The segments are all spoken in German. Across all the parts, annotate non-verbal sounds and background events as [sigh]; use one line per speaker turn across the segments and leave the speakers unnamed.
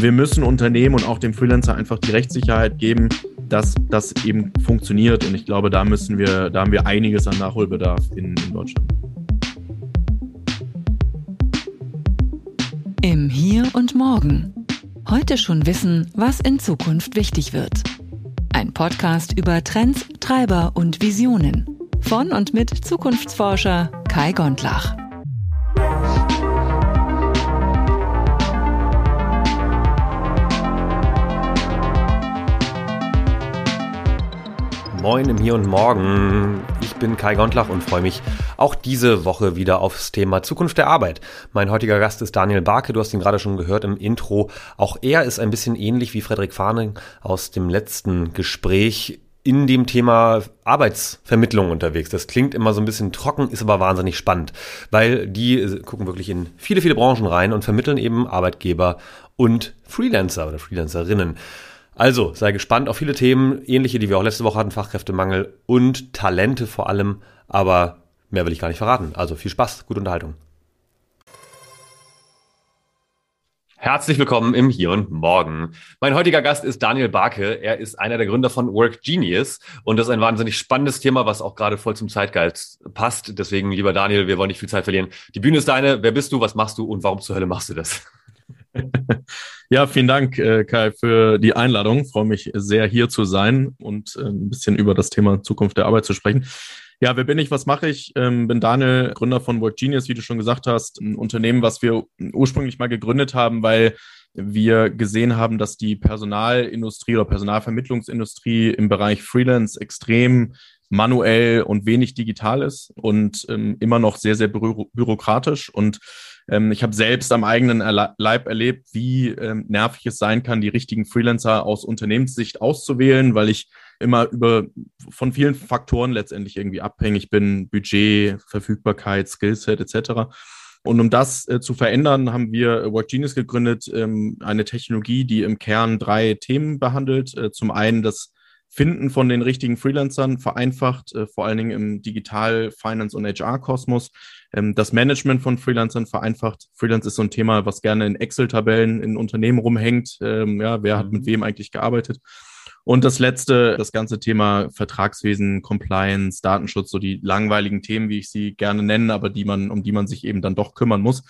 Und wir müssen Unternehmen und auch dem Freelancer einfach die Rechtssicherheit geben, dass das eben funktioniert. Und ich glaube, da müssen wir, da haben wir einiges an Nachholbedarf in, in Deutschland.
Im Hier und Morgen. Heute schon wissen, was in Zukunft wichtig wird. Ein Podcast über Trends, Treiber und Visionen. Von und mit Zukunftsforscher Kai Gondlach.
Moin im Hier und Morgen. Ich bin Kai Gondlach und freue mich auch diese Woche wieder aufs Thema Zukunft der Arbeit. Mein heutiger Gast ist Daniel Barke. Du hast ihn gerade schon gehört im Intro. Auch er ist ein bisschen ähnlich wie Frederik Fahning aus dem letzten Gespräch in dem Thema Arbeitsvermittlung unterwegs. Das klingt immer so ein bisschen trocken, ist aber wahnsinnig spannend, weil die gucken wirklich in viele, viele Branchen rein und vermitteln eben Arbeitgeber und Freelancer oder Freelancerinnen. Also sei gespannt auf viele Themen, ähnliche, die wir auch letzte Woche hatten, Fachkräftemangel und Talente vor allem. Aber mehr will ich gar nicht verraten. Also viel Spaß, gute Unterhaltung. Herzlich willkommen im Hier und Morgen. Mein heutiger Gast ist Daniel Barke. Er ist einer der Gründer von Work Genius und das ist ein wahnsinnig spannendes Thema, was auch gerade voll zum Zeitgeist passt. Deswegen, lieber Daniel, wir wollen nicht viel Zeit verlieren. Die Bühne ist deine. Wer bist du? Was machst du? Und warum zur Hölle machst du das? [laughs]
Ja, vielen Dank, äh, Kai, für die Einladung. Ich freue mich sehr, hier zu sein und äh, ein bisschen über das Thema Zukunft der Arbeit zu sprechen. Ja, wer bin ich? Was mache ich? Ähm, bin Daniel, Gründer von Work Genius, wie du schon gesagt hast. Ein Unternehmen, was wir ursprünglich mal gegründet haben, weil wir gesehen haben, dass die Personalindustrie oder Personalvermittlungsindustrie im Bereich Freelance extrem manuell und wenig digital ist und ähm, immer noch sehr, sehr büro bürokratisch. Und ähm, ich habe selbst am eigenen Leib erlebt, wie ähm, nervig es sein kann, die richtigen Freelancer aus Unternehmenssicht auszuwählen, weil ich immer über von vielen Faktoren letztendlich irgendwie abhängig bin, Budget, Verfügbarkeit, Skillset etc. Und um das äh, zu verändern, haben wir WorkGenius gegründet, ähm, eine Technologie, die im Kern drei Themen behandelt. Äh, zum einen das Finden von den richtigen Freelancern vereinfacht, äh, vor allen Dingen im Digital, Finance und HR-Kosmos. Ähm, das Management von Freelancern vereinfacht. Freelance ist so ein Thema, was gerne in Excel-Tabellen in Unternehmen rumhängt. Ähm, ja, wer hat mit mhm. wem eigentlich gearbeitet? Und das letzte, das ganze Thema Vertragswesen, Compliance, Datenschutz, so die langweiligen Themen, wie ich sie gerne nenne, aber die man, um die man sich eben dann doch kümmern muss.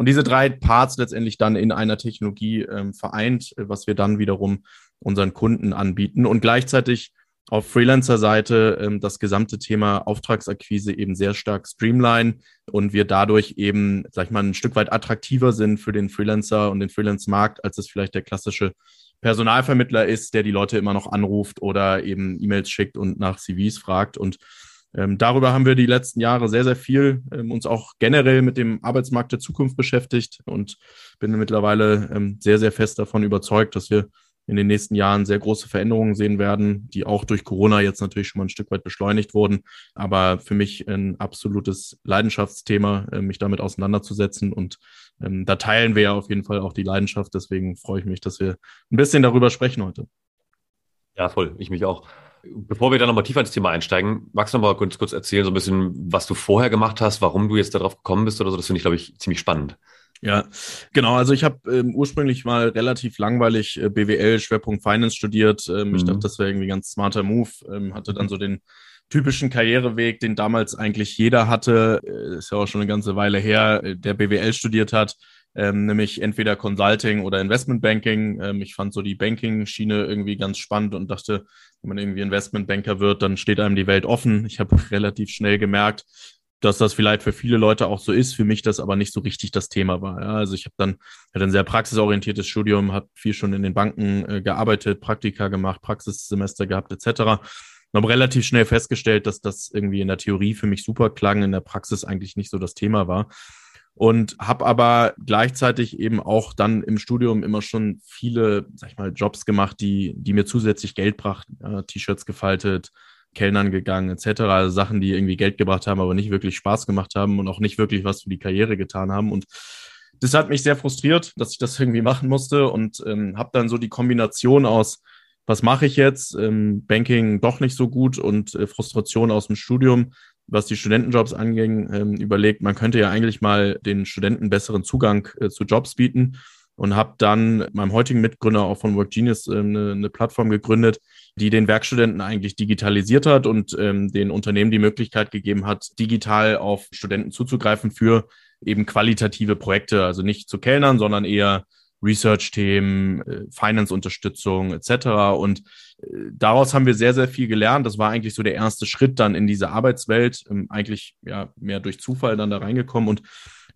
Und diese drei Parts letztendlich dann in einer Technologie ähm, vereint, was wir dann wiederum unseren Kunden anbieten und gleichzeitig auf Freelancer-Seite ähm, das gesamte Thema Auftragsakquise eben sehr stark streamline und wir dadurch eben, sag ich mal, ein Stück weit attraktiver sind für den Freelancer und den Freelance-Markt, als es vielleicht der klassische Personalvermittler ist, der die Leute immer noch anruft oder eben E-Mails schickt und nach CVs fragt. Und ähm, darüber haben wir die letzten Jahre sehr, sehr viel ähm, uns auch generell mit dem Arbeitsmarkt der Zukunft beschäftigt und bin mittlerweile ähm, sehr, sehr fest davon überzeugt, dass wir in den nächsten Jahren sehr große Veränderungen sehen werden, die auch durch Corona jetzt natürlich schon mal ein Stück weit beschleunigt wurden. Aber für mich ein absolutes Leidenschaftsthema, äh, mich damit auseinanderzusetzen. Und ähm, da teilen wir ja auf jeden Fall auch die Leidenschaft. Deswegen freue ich mich, dass wir ein bisschen darüber sprechen heute.
Ja, voll. Ich mich auch. Bevor wir dann nochmal tiefer ins Thema einsteigen, magst du noch mal kurz, kurz erzählen, so ein bisschen, was du vorher gemacht hast, warum du jetzt darauf gekommen bist oder so? Das finde ich, glaube ich, ziemlich spannend.
Ja, genau. Also ich habe ähm, ursprünglich mal relativ langweilig äh, BWL, Schwerpunkt Finance studiert. Ähm, mhm. Ich dachte, das wäre irgendwie ein ganz smarter Move. Ähm, hatte dann so den typischen Karriereweg, den damals eigentlich jeder hatte. Äh, ist ja auch schon eine ganze Weile her, äh, der BWL studiert hat. Ähm, nämlich entweder Consulting oder Investmentbanking. Ähm, ich fand so die Banking-Schiene irgendwie ganz spannend und dachte, wenn man irgendwie Investmentbanker wird, dann steht einem die Welt offen. Ich habe [laughs] relativ schnell gemerkt, dass das vielleicht für viele Leute auch so ist, für mich das aber nicht so richtig das Thema war. Ja, also ich habe dann hatte ein sehr praxisorientiertes Studium, habe viel schon in den Banken äh, gearbeitet, Praktika gemacht, Praxissemester gehabt etc. Und habe relativ schnell festgestellt, dass das irgendwie in der Theorie für mich super klang, in der Praxis eigentlich nicht so das Thema war. Und habe aber gleichzeitig eben auch dann im Studium immer schon viele, sag ich mal, Jobs gemacht, die, die mir zusätzlich Geld brachten. Ja, T-Shirts gefaltet, Kellnern gegangen etc. Also Sachen, die irgendwie Geld gebracht haben, aber nicht wirklich Spaß gemacht haben und auch nicht wirklich was für die Karriere getan haben. Und das hat mich sehr frustriert, dass ich das irgendwie machen musste und ähm, habe dann so die Kombination aus, was mache ich jetzt, ähm, Banking doch nicht so gut und äh, Frustration aus dem Studium, was die Studentenjobs anging, ähm, überlegt, man könnte ja eigentlich mal den Studenten besseren Zugang äh, zu Jobs bieten und habe dann meinem heutigen Mitgründer auch von WorkGenius eine, eine, Plattform gegründet, die den Werkstudenten eigentlich digitalisiert hat und ähm, den Unternehmen die Möglichkeit gegeben hat, digital auf Studenten zuzugreifen für eben qualitative Projekte, also nicht zu Kellnern, sondern eher Research-Themen, äh, Finance-Unterstützung etc. Und äh, daraus haben wir sehr, sehr viel gelernt. Das war eigentlich so der erste Schritt dann in diese Arbeitswelt, ähm, eigentlich ja mehr durch Zufall dann da reingekommen. Und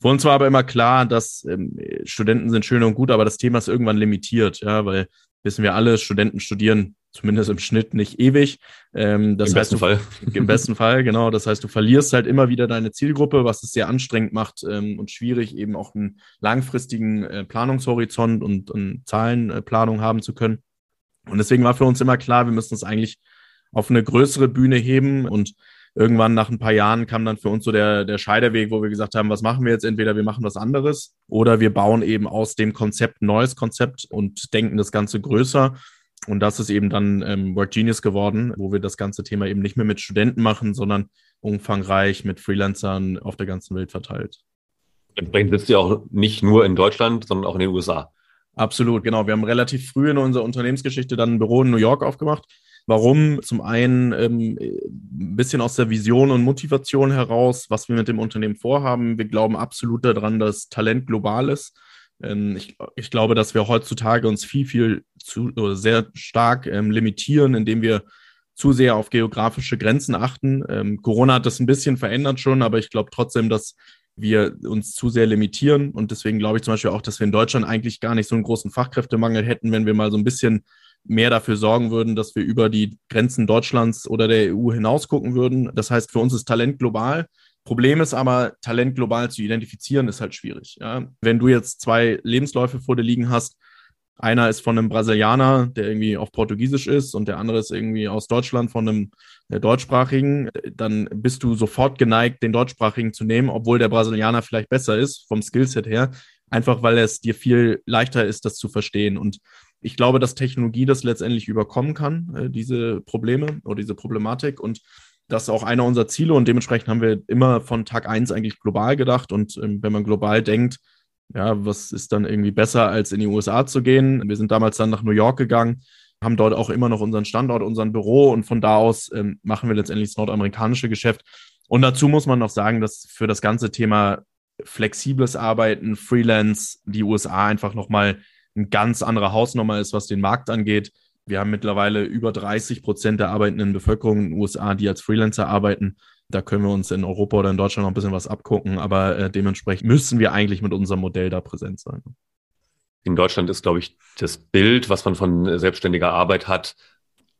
für uns war aber immer klar, dass ähm, Studenten sind schön und gut, aber das Thema ist irgendwann limitiert, ja, weil wissen wir alle, Studenten studieren zumindest im Schnitt nicht ewig.
Ähm, das Im heißt, besten
du,
Fall. [laughs]
Im besten Fall, genau. Das heißt, du verlierst halt immer wieder deine Zielgruppe, was es sehr anstrengend macht ähm, und schwierig, eben auch einen langfristigen äh, Planungshorizont und, und Zahlenplanung äh, haben zu können. Und deswegen war für uns immer klar, wir müssen es eigentlich auf eine größere Bühne heben und irgendwann nach ein paar Jahren kam dann für uns so der, der Scheiderweg, wo wir gesagt haben, was machen wir jetzt? Entweder wir machen was anderes oder wir bauen eben aus dem Konzept ein neues Konzept und denken das Ganze größer. Und das ist eben dann ähm, Work Genius geworden, wo wir das ganze Thema eben nicht mehr mit Studenten machen, sondern umfangreich mit Freelancern auf der ganzen Welt verteilt.
Entsprechend sitzt ihr auch nicht nur in Deutschland, sondern auch in den USA.
Absolut, genau. Wir haben relativ früh in unserer Unternehmensgeschichte dann ein Büro in New York aufgemacht. Warum? Zum einen ähm, ein bisschen aus der Vision und Motivation heraus, was wir mit dem Unternehmen vorhaben. Wir glauben absolut daran, dass Talent global ist. Ähm, ich, ich, glaube, dass wir heutzutage uns viel, viel zu, oder sehr stark ähm, limitieren, indem wir zu sehr auf geografische Grenzen achten. Ähm, Corona hat das ein bisschen verändert schon, aber ich glaube trotzdem, dass wir uns zu sehr limitieren. Und deswegen glaube ich zum Beispiel auch, dass wir in Deutschland eigentlich gar nicht so einen großen Fachkräftemangel hätten, wenn wir mal so ein bisschen mehr dafür sorgen würden, dass wir über die Grenzen Deutschlands oder der EU hinaus gucken würden. Das heißt, für uns ist Talent global. Problem ist aber, Talent global zu identifizieren, ist halt schwierig. Ja? Wenn du jetzt zwei Lebensläufe vor dir liegen hast, einer ist von einem Brasilianer, der irgendwie auf Portugiesisch ist, und der andere ist irgendwie aus Deutschland von einem der deutschsprachigen, dann bist du sofort geneigt, den deutschsprachigen zu nehmen, obwohl der Brasilianer vielleicht besser ist vom Skillset her, einfach weil es dir viel leichter ist, das zu verstehen. Und ich glaube, dass Technologie das letztendlich überkommen kann, äh, diese Probleme oder diese Problematik. Und das ist auch einer unserer Ziele. Und dementsprechend haben wir immer von Tag eins eigentlich global gedacht. Und ähm, wenn man global denkt, ja, was ist dann irgendwie besser, als in die USA zu gehen? Wir sind damals dann nach New York gegangen, haben dort auch immer noch unseren Standort, unseren Büro und von da aus ähm, machen wir letztendlich das nordamerikanische Geschäft. Und dazu muss man noch sagen, dass für das ganze Thema flexibles Arbeiten, Freelance, die USA einfach nochmal eine ganz andere Hausnummer ist, was den Markt angeht. Wir haben mittlerweile über 30 Prozent der arbeitenden Bevölkerung in den USA, die als Freelancer arbeiten. Da können wir uns in Europa oder in Deutschland noch ein bisschen was abgucken, aber äh, dementsprechend müssen wir eigentlich mit unserem Modell da präsent sein.
In Deutschland ist, glaube ich, das Bild, was man von selbstständiger Arbeit hat,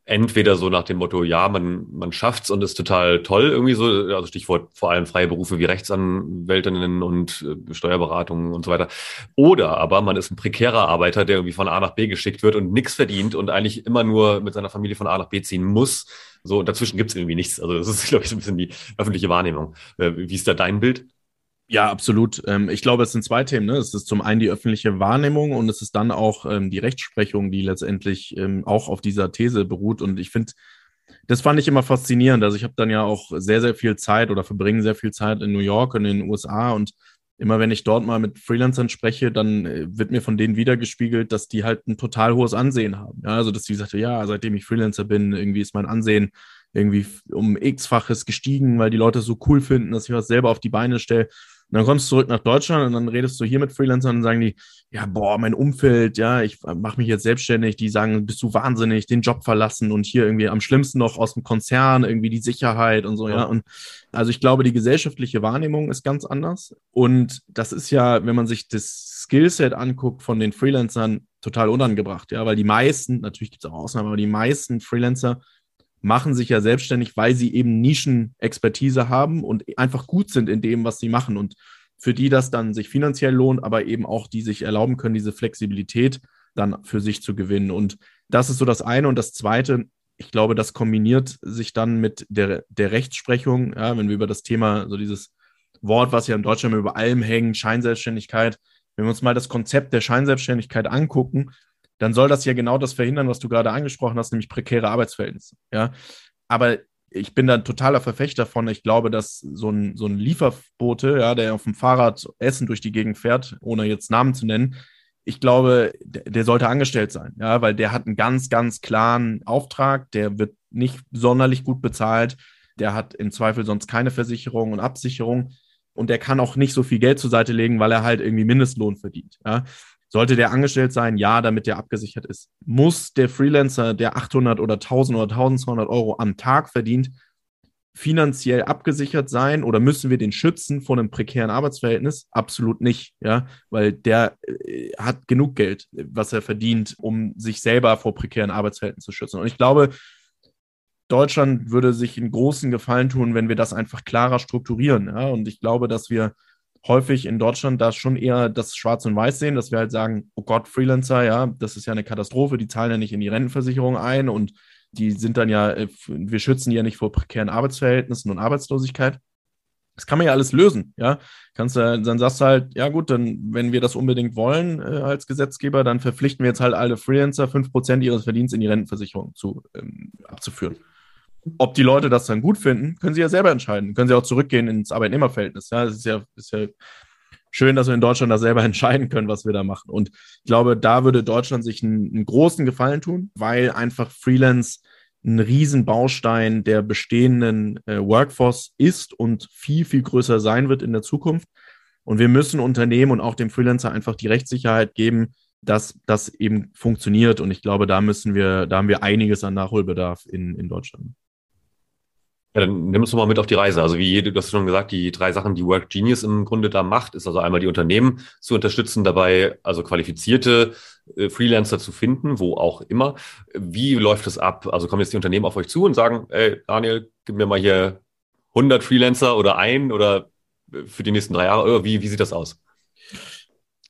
entweder so nach dem Motto, ja, man, man schafft's und ist total toll irgendwie so, also Stichwort vor allem freie Berufe wie Rechtsanwältinnen und äh, Steuerberatungen und so weiter. Oder aber man ist ein prekärer Arbeiter, der irgendwie von A nach B geschickt wird und nichts verdient und eigentlich immer nur mit seiner Familie von A nach B ziehen muss. So, dazwischen gibt's irgendwie nichts. Also das ist, [laughs] glaube ich, so ein bisschen die öffentliche Wahrnehmung. Äh, wie ist da dein Bild?
Ja, absolut. Ähm, ich glaube, es sind zwei Themen. Ne? Es ist zum einen die öffentliche Wahrnehmung und es ist dann auch ähm, die Rechtsprechung, die letztendlich ähm, auch auf dieser These beruht. Und ich finde, das fand ich immer faszinierend. Also ich habe dann ja auch sehr, sehr viel Zeit oder verbringe sehr viel Zeit in New York und in den USA und immer wenn ich dort mal mit Freelancern spreche, dann äh, wird mir von denen wiedergespiegelt, dass die halt ein total hohes Ansehen haben. Also dass die sagte, ja, seitdem ich Freelancer bin, irgendwie ist mein Ansehen irgendwie um x-faches gestiegen, weil die Leute so cool finden, dass ich was selber auf die Beine stelle. Und dann kommst du zurück nach Deutschland und dann redest du hier mit Freelancern und sagen die, ja, boah, mein Umfeld, ja, ich mache mich jetzt selbstständig, die sagen, bist du wahnsinnig, den Job verlassen und hier irgendwie am schlimmsten noch aus dem Konzern, irgendwie die Sicherheit und so, ja. ja. Und also ich glaube, die gesellschaftliche Wahrnehmung ist ganz anders. Und das ist ja, wenn man sich das Skillset anguckt von den Freelancern, total unangebracht, ja, weil die meisten, natürlich gibt es auch Ausnahmen, aber die meisten Freelancer machen sich ja selbstständig, weil sie eben Nischenexpertise haben und einfach gut sind in dem, was sie machen und für die das dann sich finanziell lohnt, aber eben auch die sich erlauben können, diese Flexibilität dann für sich zu gewinnen. Und das ist so das eine. Und das zweite, ich glaube, das kombiniert sich dann mit der, der Rechtsprechung, ja, wenn wir über das Thema, so dieses Wort, was ja in Deutschland über allem hängt, Scheinselbstständigkeit, wenn wir uns mal das Konzept der Scheinselbstständigkeit angucken, dann soll das ja genau das verhindern, was du gerade angesprochen hast, nämlich prekäre Arbeitsverhältnisse. Ja, aber ich bin da ein totaler Verfechter von. Ich glaube, dass so ein, so ein Lieferbote, ja, der auf dem Fahrrad Essen durch die Gegend fährt, ohne jetzt Namen zu nennen, ich glaube, der, der sollte angestellt sein, ja, weil der hat einen ganz, ganz klaren Auftrag, der wird nicht sonderlich gut bezahlt, der hat im Zweifel sonst keine Versicherung und Absicherung und der kann auch nicht so viel Geld zur Seite legen, weil er halt irgendwie Mindestlohn verdient. Ja. Sollte der angestellt sein? Ja, damit der abgesichert ist. Muss der Freelancer, der 800 oder 1000 oder 1200 Euro am Tag verdient, finanziell abgesichert sein oder müssen wir den schützen vor einem prekären Arbeitsverhältnis? Absolut nicht, ja, weil der äh, hat genug Geld, was er verdient, um sich selber vor prekären Arbeitsverhältnissen zu schützen. Und ich glaube, Deutschland würde sich einen großen Gefallen tun, wenn wir das einfach klarer strukturieren. Ja? Und ich glaube, dass wir häufig in Deutschland da schon eher das Schwarz und Weiß sehen, dass wir halt sagen, oh Gott, Freelancer, ja, das ist ja eine Katastrophe, die zahlen ja nicht in die Rentenversicherung ein und die sind dann ja, äh, wir schützen die ja nicht vor prekären Arbeitsverhältnissen und Arbeitslosigkeit. Das kann man ja alles lösen, ja. Kannst du, dann sagst du halt, ja gut, dann, wenn wir das unbedingt wollen äh, als Gesetzgeber, dann verpflichten wir jetzt halt alle Freelancer, 5% ihres Verdienstes in die Rentenversicherung zu, ähm, abzuführen. Ob die Leute das dann gut finden, können sie ja selber entscheiden. Können sie auch zurückgehen ins Arbeitnehmerverhältnis. Ja, das ist ja, ist ja schön, dass wir in Deutschland da selber [laughs] entscheiden können, was wir da machen. Und ich glaube, da würde Deutschland sich einen, einen großen Gefallen tun, weil einfach Freelance ein Riesenbaustein der bestehenden äh, Workforce ist und viel, viel größer sein wird in der Zukunft. Und wir müssen Unternehmen und auch dem Freelancer einfach die Rechtssicherheit geben, dass das eben funktioniert. Und ich glaube, da müssen wir, da haben wir einiges an Nachholbedarf in, in Deutschland.
Ja, dann nimm uns mal mit auf die Reise. Also wie du hast schon gesagt, die drei Sachen, die Work Genius im Grunde da macht, ist also einmal die Unternehmen zu unterstützen, dabei also qualifizierte äh, Freelancer zu finden, wo auch immer. Wie läuft das ab? Also kommen jetzt die Unternehmen auf euch zu und sagen, ey, Daniel, gib mir mal hier 100 Freelancer oder ein oder äh, für die nächsten drei Jahre. Wie, wie sieht das aus?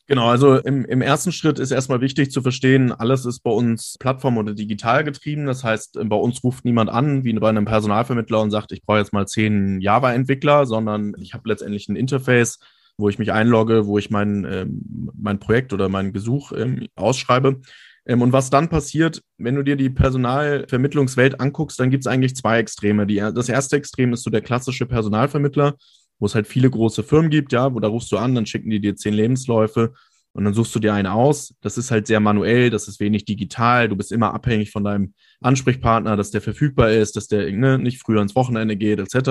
Genau, also im, im ersten Schritt ist erstmal wichtig zu verstehen, alles ist bei uns plattform- oder digital getrieben. Das heißt, bei uns ruft niemand an, wie bei einem Personalvermittler und sagt, ich brauche jetzt mal zehn Java-Entwickler, sondern ich habe letztendlich ein Interface, wo ich mich einlogge, wo ich mein, ähm, mein Projekt oder mein Gesuch ähm, ausschreibe. Ähm, und was dann passiert, wenn du dir die Personalvermittlungswelt anguckst, dann gibt es eigentlich zwei Extreme. Die, das erste Extrem ist so der klassische Personalvermittler wo es halt viele große Firmen gibt, ja, wo da rufst du an, dann schicken die dir zehn Lebensläufe und dann suchst du dir einen aus. Das ist halt sehr manuell, das ist wenig digital, du bist immer abhängig von deinem Ansprechpartner, dass der verfügbar ist, dass der ne, nicht früher ins Wochenende geht, etc.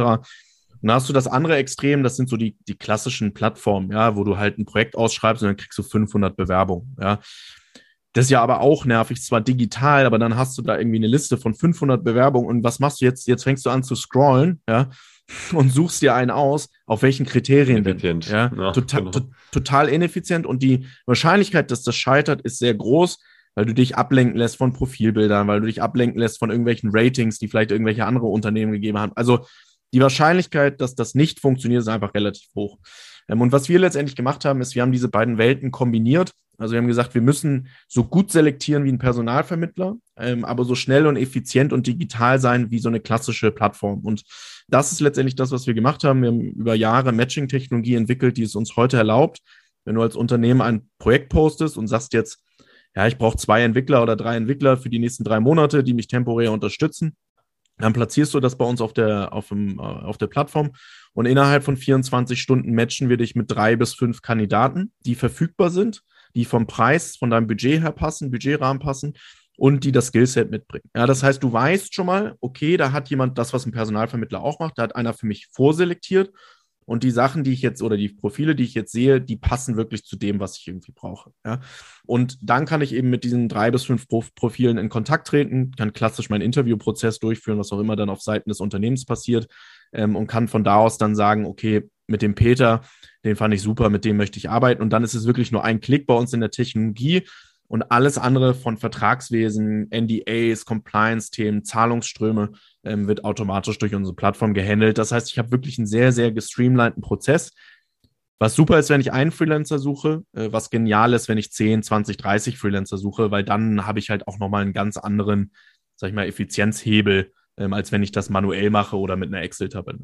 Und da hast du das andere Extrem, das sind so die, die klassischen Plattformen, ja, wo du halt ein Projekt ausschreibst und dann kriegst du 500 Bewerbungen, ja. Das ist ja aber auch nervig, zwar digital, aber dann hast du da irgendwie eine Liste von 500 Bewerbungen und was machst du jetzt? Jetzt fängst du an zu scrollen, ja, und suchst dir einen aus, auf welchen Kriterien denn. Ja? ja total, genau. to total ineffizient und die Wahrscheinlichkeit, dass das scheitert, ist sehr groß, weil du dich ablenken lässt von Profilbildern, weil du dich ablenken lässt von irgendwelchen Ratings, die vielleicht irgendwelche andere Unternehmen gegeben haben. Also die Wahrscheinlichkeit, dass das nicht funktioniert, ist einfach relativ hoch. Ähm, und was wir letztendlich gemacht haben, ist, wir haben diese beiden Welten kombiniert. Also wir haben gesagt, wir müssen so gut selektieren wie ein Personalvermittler, ähm, aber so schnell und effizient und digital sein wie so eine klassische Plattform. Und das ist letztendlich das, was wir gemacht haben. Wir haben über Jahre Matching-Technologie entwickelt, die es uns heute erlaubt, wenn du als Unternehmen ein Projekt postest und sagst jetzt, ja, ich brauche zwei Entwickler oder drei Entwickler für die nächsten drei Monate, die mich temporär unterstützen, dann platzierst du das bei uns auf der, auf, dem, äh, auf der Plattform und innerhalb von 24 Stunden matchen wir dich mit drei bis fünf Kandidaten, die verfügbar sind, die vom Preis, von deinem Budget her passen, Budgetrahmen passen und die das Skillset mitbringen. Ja, das heißt, du weißt schon mal, okay, da hat jemand das, was ein Personalvermittler auch macht, da hat einer für mich vorselektiert und die Sachen, die ich jetzt oder die Profile, die ich jetzt sehe, die passen wirklich zu dem, was ich irgendwie brauche. Ja? Und dann kann ich eben mit diesen drei bis fünf Profilen in Kontakt treten, kann klassisch meinen Interviewprozess durchführen, was auch immer dann auf Seiten des Unternehmens passiert, ähm, und kann von da aus dann sagen, okay, mit dem Peter, den fand ich super, mit dem möchte ich arbeiten. Und dann ist es wirklich nur ein Klick bei uns in der Technologie und alles andere von Vertragswesen, NDAs, Compliance-Themen, Zahlungsströme ähm, wird automatisch durch unsere Plattform gehandelt. Das heißt, ich habe wirklich einen sehr, sehr gestreamlinten Prozess. Was super ist, wenn ich einen Freelancer suche, äh, was genial ist, wenn ich 10, 20, 30 Freelancer suche, weil dann habe ich halt auch nochmal einen ganz anderen, sag ich mal, Effizienzhebel, ähm, als wenn ich das manuell mache oder mit einer Excel-Tabelle.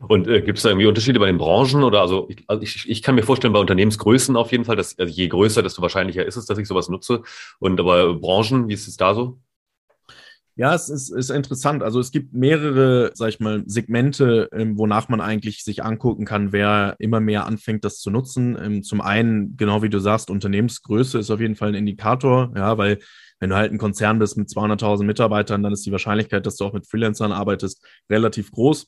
Und äh, gibt es da irgendwie Unterschiede bei den Branchen oder also ich, also ich, ich kann mir vorstellen, bei Unternehmensgrößen auf jeden Fall, dass also je größer, desto wahrscheinlicher ist es, dass ich sowas nutze. Und aber Branchen, wie ist es da so?
Ja, es ist, ist interessant. Also es gibt mehrere, sag ich mal, Segmente, ähm, wonach man eigentlich sich angucken kann, wer immer mehr anfängt, das zu nutzen. Ähm, zum einen, genau wie du sagst, Unternehmensgröße ist auf jeden Fall ein Indikator, ja, weil wenn du halt ein Konzern bist mit 200.000 Mitarbeitern, dann ist die Wahrscheinlichkeit, dass du auch mit Freelancern arbeitest, relativ groß.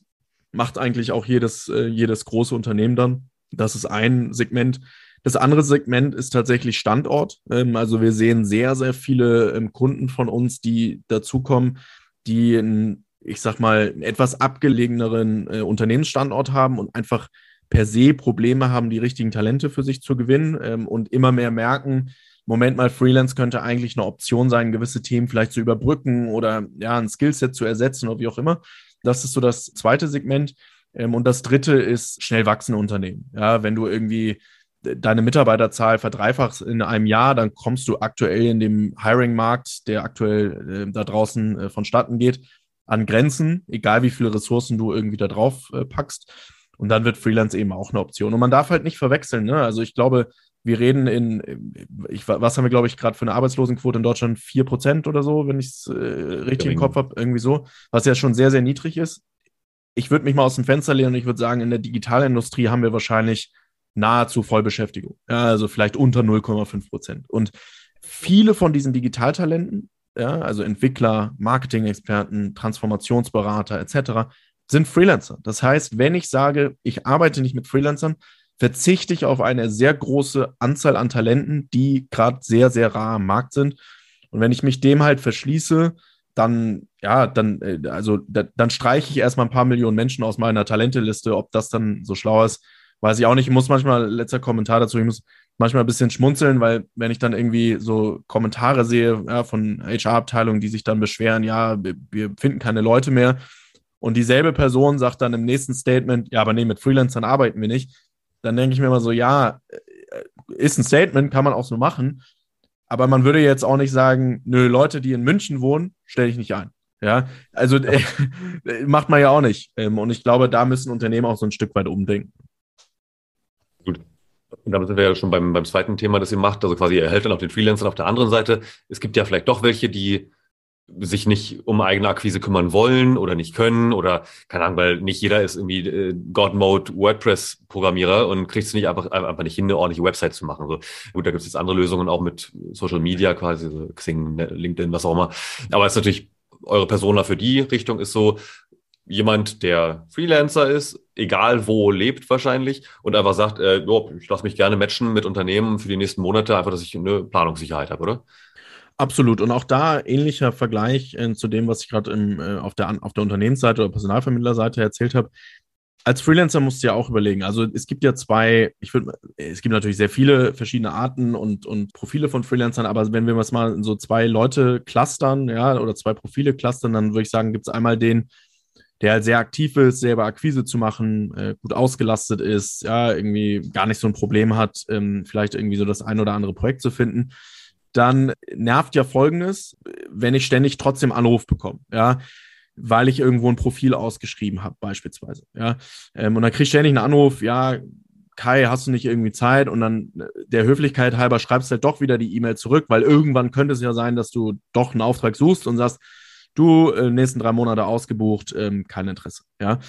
Macht eigentlich auch jedes, äh, jedes große Unternehmen dann. Das ist ein Segment. Das andere Segment ist tatsächlich Standort. Ähm, also wir sehen sehr, sehr viele ähm, Kunden von uns, die dazukommen, die einen, ich sag mal, etwas abgelegeneren äh, Unternehmensstandort haben und einfach per se Probleme haben, die richtigen Talente für sich zu gewinnen ähm, und immer mehr merken, Moment mal, Freelance könnte eigentlich eine Option sein, gewisse Themen vielleicht zu überbrücken oder ja, ein Skillset zu ersetzen oder wie auch immer. Das ist so das zweite Segment. und das dritte ist schnell wachsende Unternehmen. Ja, wenn du irgendwie deine Mitarbeiterzahl verdreifachst in einem Jahr, dann kommst du aktuell in dem Hiring-Markt, der aktuell äh, da draußen äh, vonstatten geht, an Grenzen, egal wie viele Ressourcen du irgendwie da drauf äh, packst. Und dann wird Freelance eben auch eine Option. Und man darf halt nicht verwechseln. Ne? Also ich glaube, wir reden in, ich, was haben wir, glaube ich, gerade für eine Arbeitslosenquote in Deutschland? Vier Prozent oder so, wenn ich es äh, richtig im Kopf habe, irgendwie so, was ja schon sehr, sehr niedrig ist. Ich würde mich mal aus dem Fenster lehnen und ich würde sagen, in der Digitalindustrie haben wir wahrscheinlich nahezu Vollbeschäftigung. Ja, also vielleicht unter 0,5 Prozent. Und viele von diesen Digitaltalenten, ja, also Entwickler, Marketing-Experten, Transformationsberater etc., sind Freelancer. Das heißt, wenn ich sage, ich arbeite nicht mit Freelancern, verzichte ich auf eine sehr große Anzahl an Talenten, die gerade sehr, sehr rar am Markt sind. Und wenn ich mich dem halt verschließe, dann, ja, dann, äh, also da, dann streiche ich erstmal ein paar Millionen Menschen aus meiner Talenteliste. Ob das dann so schlau ist, weiß ich auch nicht. Ich muss manchmal, letzter Kommentar dazu, ich muss manchmal ein bisschen schmunzeln, weil wenn ich dann irgendwie so Kommentare sehe ja, von HR-Abteilungen, die sich dann beschweren, ja, wir, wir finden keine Leute mehr. Und dieselbe Person sagt dann im nächsten Statement, ja, aber nee, mit Freelancern arbeiten wir nicht. Dann denke ich mir immer so, ja, äh, ist ein Statement, kann man auch so machen. Aber man würde jetzt auch nicht sagen, nö, Leute, die in München wohnen, stelle ich nicht ein. Ja, also äh, [laughs] macht man ja auch nicht. Ähm, und ich glaube, da müssen Unternehmen auch so ein Stück weit umdenken.
Gut. Und damit sind wir ja schon beim, beim zweiten Thema, das ihr macht. Also quasi, ihr helft dann auf den Freelancern auf der anderen Seite. Es gibt ja vielleicht doch welche, die sich nicht um eigene Akquise kümmern wollen oder nicht können oder keine Ahnung, weil nicht jeder ist irgendwie äh, God-Mode WordPress-Programmierer und kriegt es nicht einfach, einfach nicht hin, eine ordentliche Website zu machen. So, gut, da gibt es jetzt andere Lösungen auch mit Social Media quasi, so Xing, ne, LinkedIn, was auch immer. Aber es ist natürlich eure Persona für die Richtung ist so, jemand, der Freelancer ist, egal wo lebt wahrscheinlich und einfach sagt, äh, jo, ich lasse mich gerne matchen mit Unternehmen für die nächsten Monate, einfach, dass ich eine Planungssicherheit habe, oder?
Absolut. Und auch da ähnlicher Vergleich äh, zu dem, was ich gerade äh, auf, der, auf der Unternehmensseite oder Personalvermittlerseite erzählt habe. Als Freelancer musst du ja auch überlegen. Also es gibt ja zwei, ich würde, es gibt natürlich sehr viele verschiedene Arten und, und Profile von Freelancern, aber wenn wir es mal in so zwei Leute clustern, ja, oder zwei Profile clustern, dann würde ich sagen, gibt es einmal den, der halt sehr aktiv ist, selber Akquise zu machen, äh, gut ausgelastet ist, ja, irgendwie gar nicht so ein Problem hat, ähm, vielleicht irgendwie so das ein oder andere Projekt zu finden, dann nervt ja Folgendes, wenn ich ständig trotzdem Anruf bekomme, ja, weil ich irgendwo ein Profil ausgeschrieben habe, beispielsweise, ja, ähm, und dann kriege ich ständig einen Anruf, ja, Kai, hast du nicht irgendwie Zeit? Und dann äh, der Höflichkeit halber schreibst halt doch wieder die E-Mail zurück, weil irgendwann könnte es ja sein, dass du doch einen Auftrag suchst und sagst, du, äh, nächsten drei Monate ausgebucht, ähm, kein Interesse. Ja.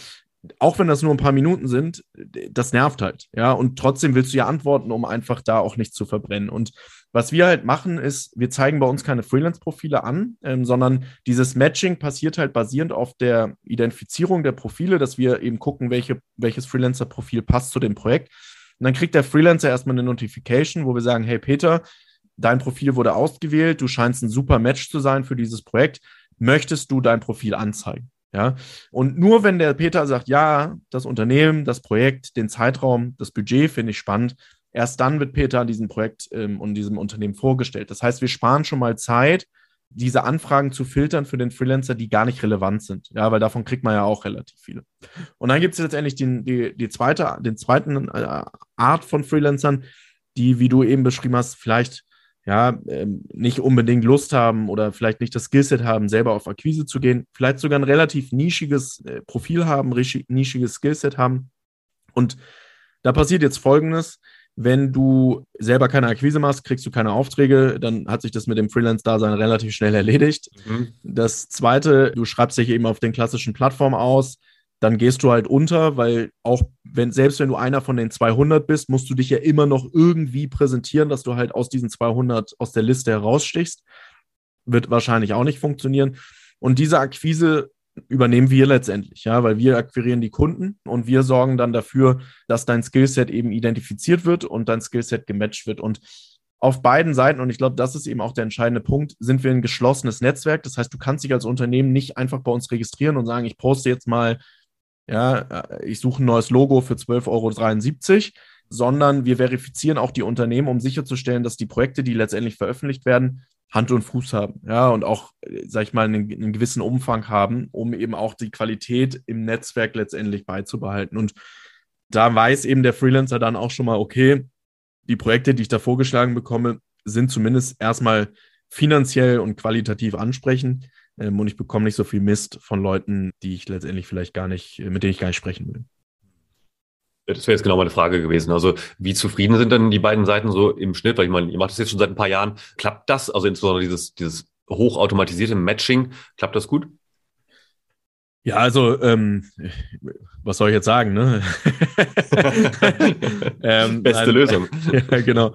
Auch wenn das nur ein paar Minuten sind, das nervt halt, ja. Und trotzdem willst du ja antworten, um einfach da auch nichts zu verbrennen. Und was wir halt machen, ist, wir zeigen bei uns keine Freelance-Profile an, ähm, sondern dieses Matching passiert halt basierend auf der Identifizierung der Profile, dass wir eben gucken, welche, welches Freelancer-Profil passt zu dem Projekt. Und dann kriegt der Freelancer erstmal eine Notification, wo wir sagen, hey Peter, dein Profil wurde ausgewählt, du scheinst ein super Match zu sein für dieses Projekt möchtest du dein Profil anzeigen? Ja, und nur wenn der Peter sagt, ja, das Unternehmen, das Projekt, den Zeitraum, das Budget finde ich spannend, erst dann wird Peter diesem Projekt ähm, und diesem Unternehmen vorgestellt. Das heißt, wir sparen schon mal Zeit, diese Anfragen zu filtern für den Freelancer, die gar nicht relevant sind. Ja, weil davon kriegt man ja auch relativ viele. Und dann gibt es letztendlich den, die, die zweite, den zweiten äh, Art von Freelancern, die, wie du eben beschrieben hast, vielleicht ja, ähm, nicht unbedingt Lust haben oder vielleicht nicht das Skillset haben, selber auf Akquise zu gehen, vielleicht sogar ein relativ nischiges äh, Profil haben, nischiges Skillset haben. Und da passiert jetzt Folgendes. Wenn du selber keine Akquise machst, kriegst du keine Aufträge, dann hat sich das mit dem Freelance-Dasein relativ schnell erledigt. Mhm. Das zweite, du schreibst dich eben auf den klassischen Plattformen aus, dann gehst du halt unter, weil auch wenn, selbst wenn du einer von den 200 bist, musst du dich ja immer noch irgendwie präsentieren, dass du halt aus diesen 200 aus der Liste herausstichst. Wird wahrscheinlich auch nicht funktionieren. Und diese Akquise übernehmen wir letztendlich, ja, weil wir akquirieren die Kunden und wir sorgen dann dafür, dass dein Skillset eben identifiziert wird und dein Skillset gematcht wird. Und auf beiden Seiten, und ich glaube, das ist eben auch der entscheidende Punkt, sind wir ein geschlossenes Netzwerk. Das heißt, du kannst dich als Unternehmen nicht einfach bei uns registrieren und sagen, ich poste jetzt mal, ja, äh, ich suche ein neues Logo für 12,73 Euro, sondern wir verifizieren auch die Unternehmen, um sicherzustellen, dass die Projekte, die letztendlich veröffentlicht werden, Hand und Fuß haben, ja, und auch, sag ich mal, einen, einen, gewissen Umfang haben, um eben auch die Qualität im Netzwerk letztendlich beizubehalten. Und da weiß eben der Freelancer dann auch schon mal, okay, die Projekte, die ich da vorgeschlagen bekomme, sind zumindest erstmal finanziell und qualitativ ansprechend. Ähm, und ich bekomme nicht so viel Mist von Leuten, die ich letztendlich vielleicht gar nicht, mit denen ich gar nicht sprechen will.
Das wäre jetzt genau meine Frage gewesen. Also wie zufrieden sind denn die beiden Seiten so im Schnitt? Weil ich meine, ihr macht das jetzt schon seit ein paar Jahren. Klappt das? Also insbesondere dieses, dieses hochautomatisierte Matching, klappt das gut?
Ja, also ähm, was soll ich jetzt sagen? Ne? [laughs]
ähm, Beste nein, Lösung. [laughs]
ja, genau.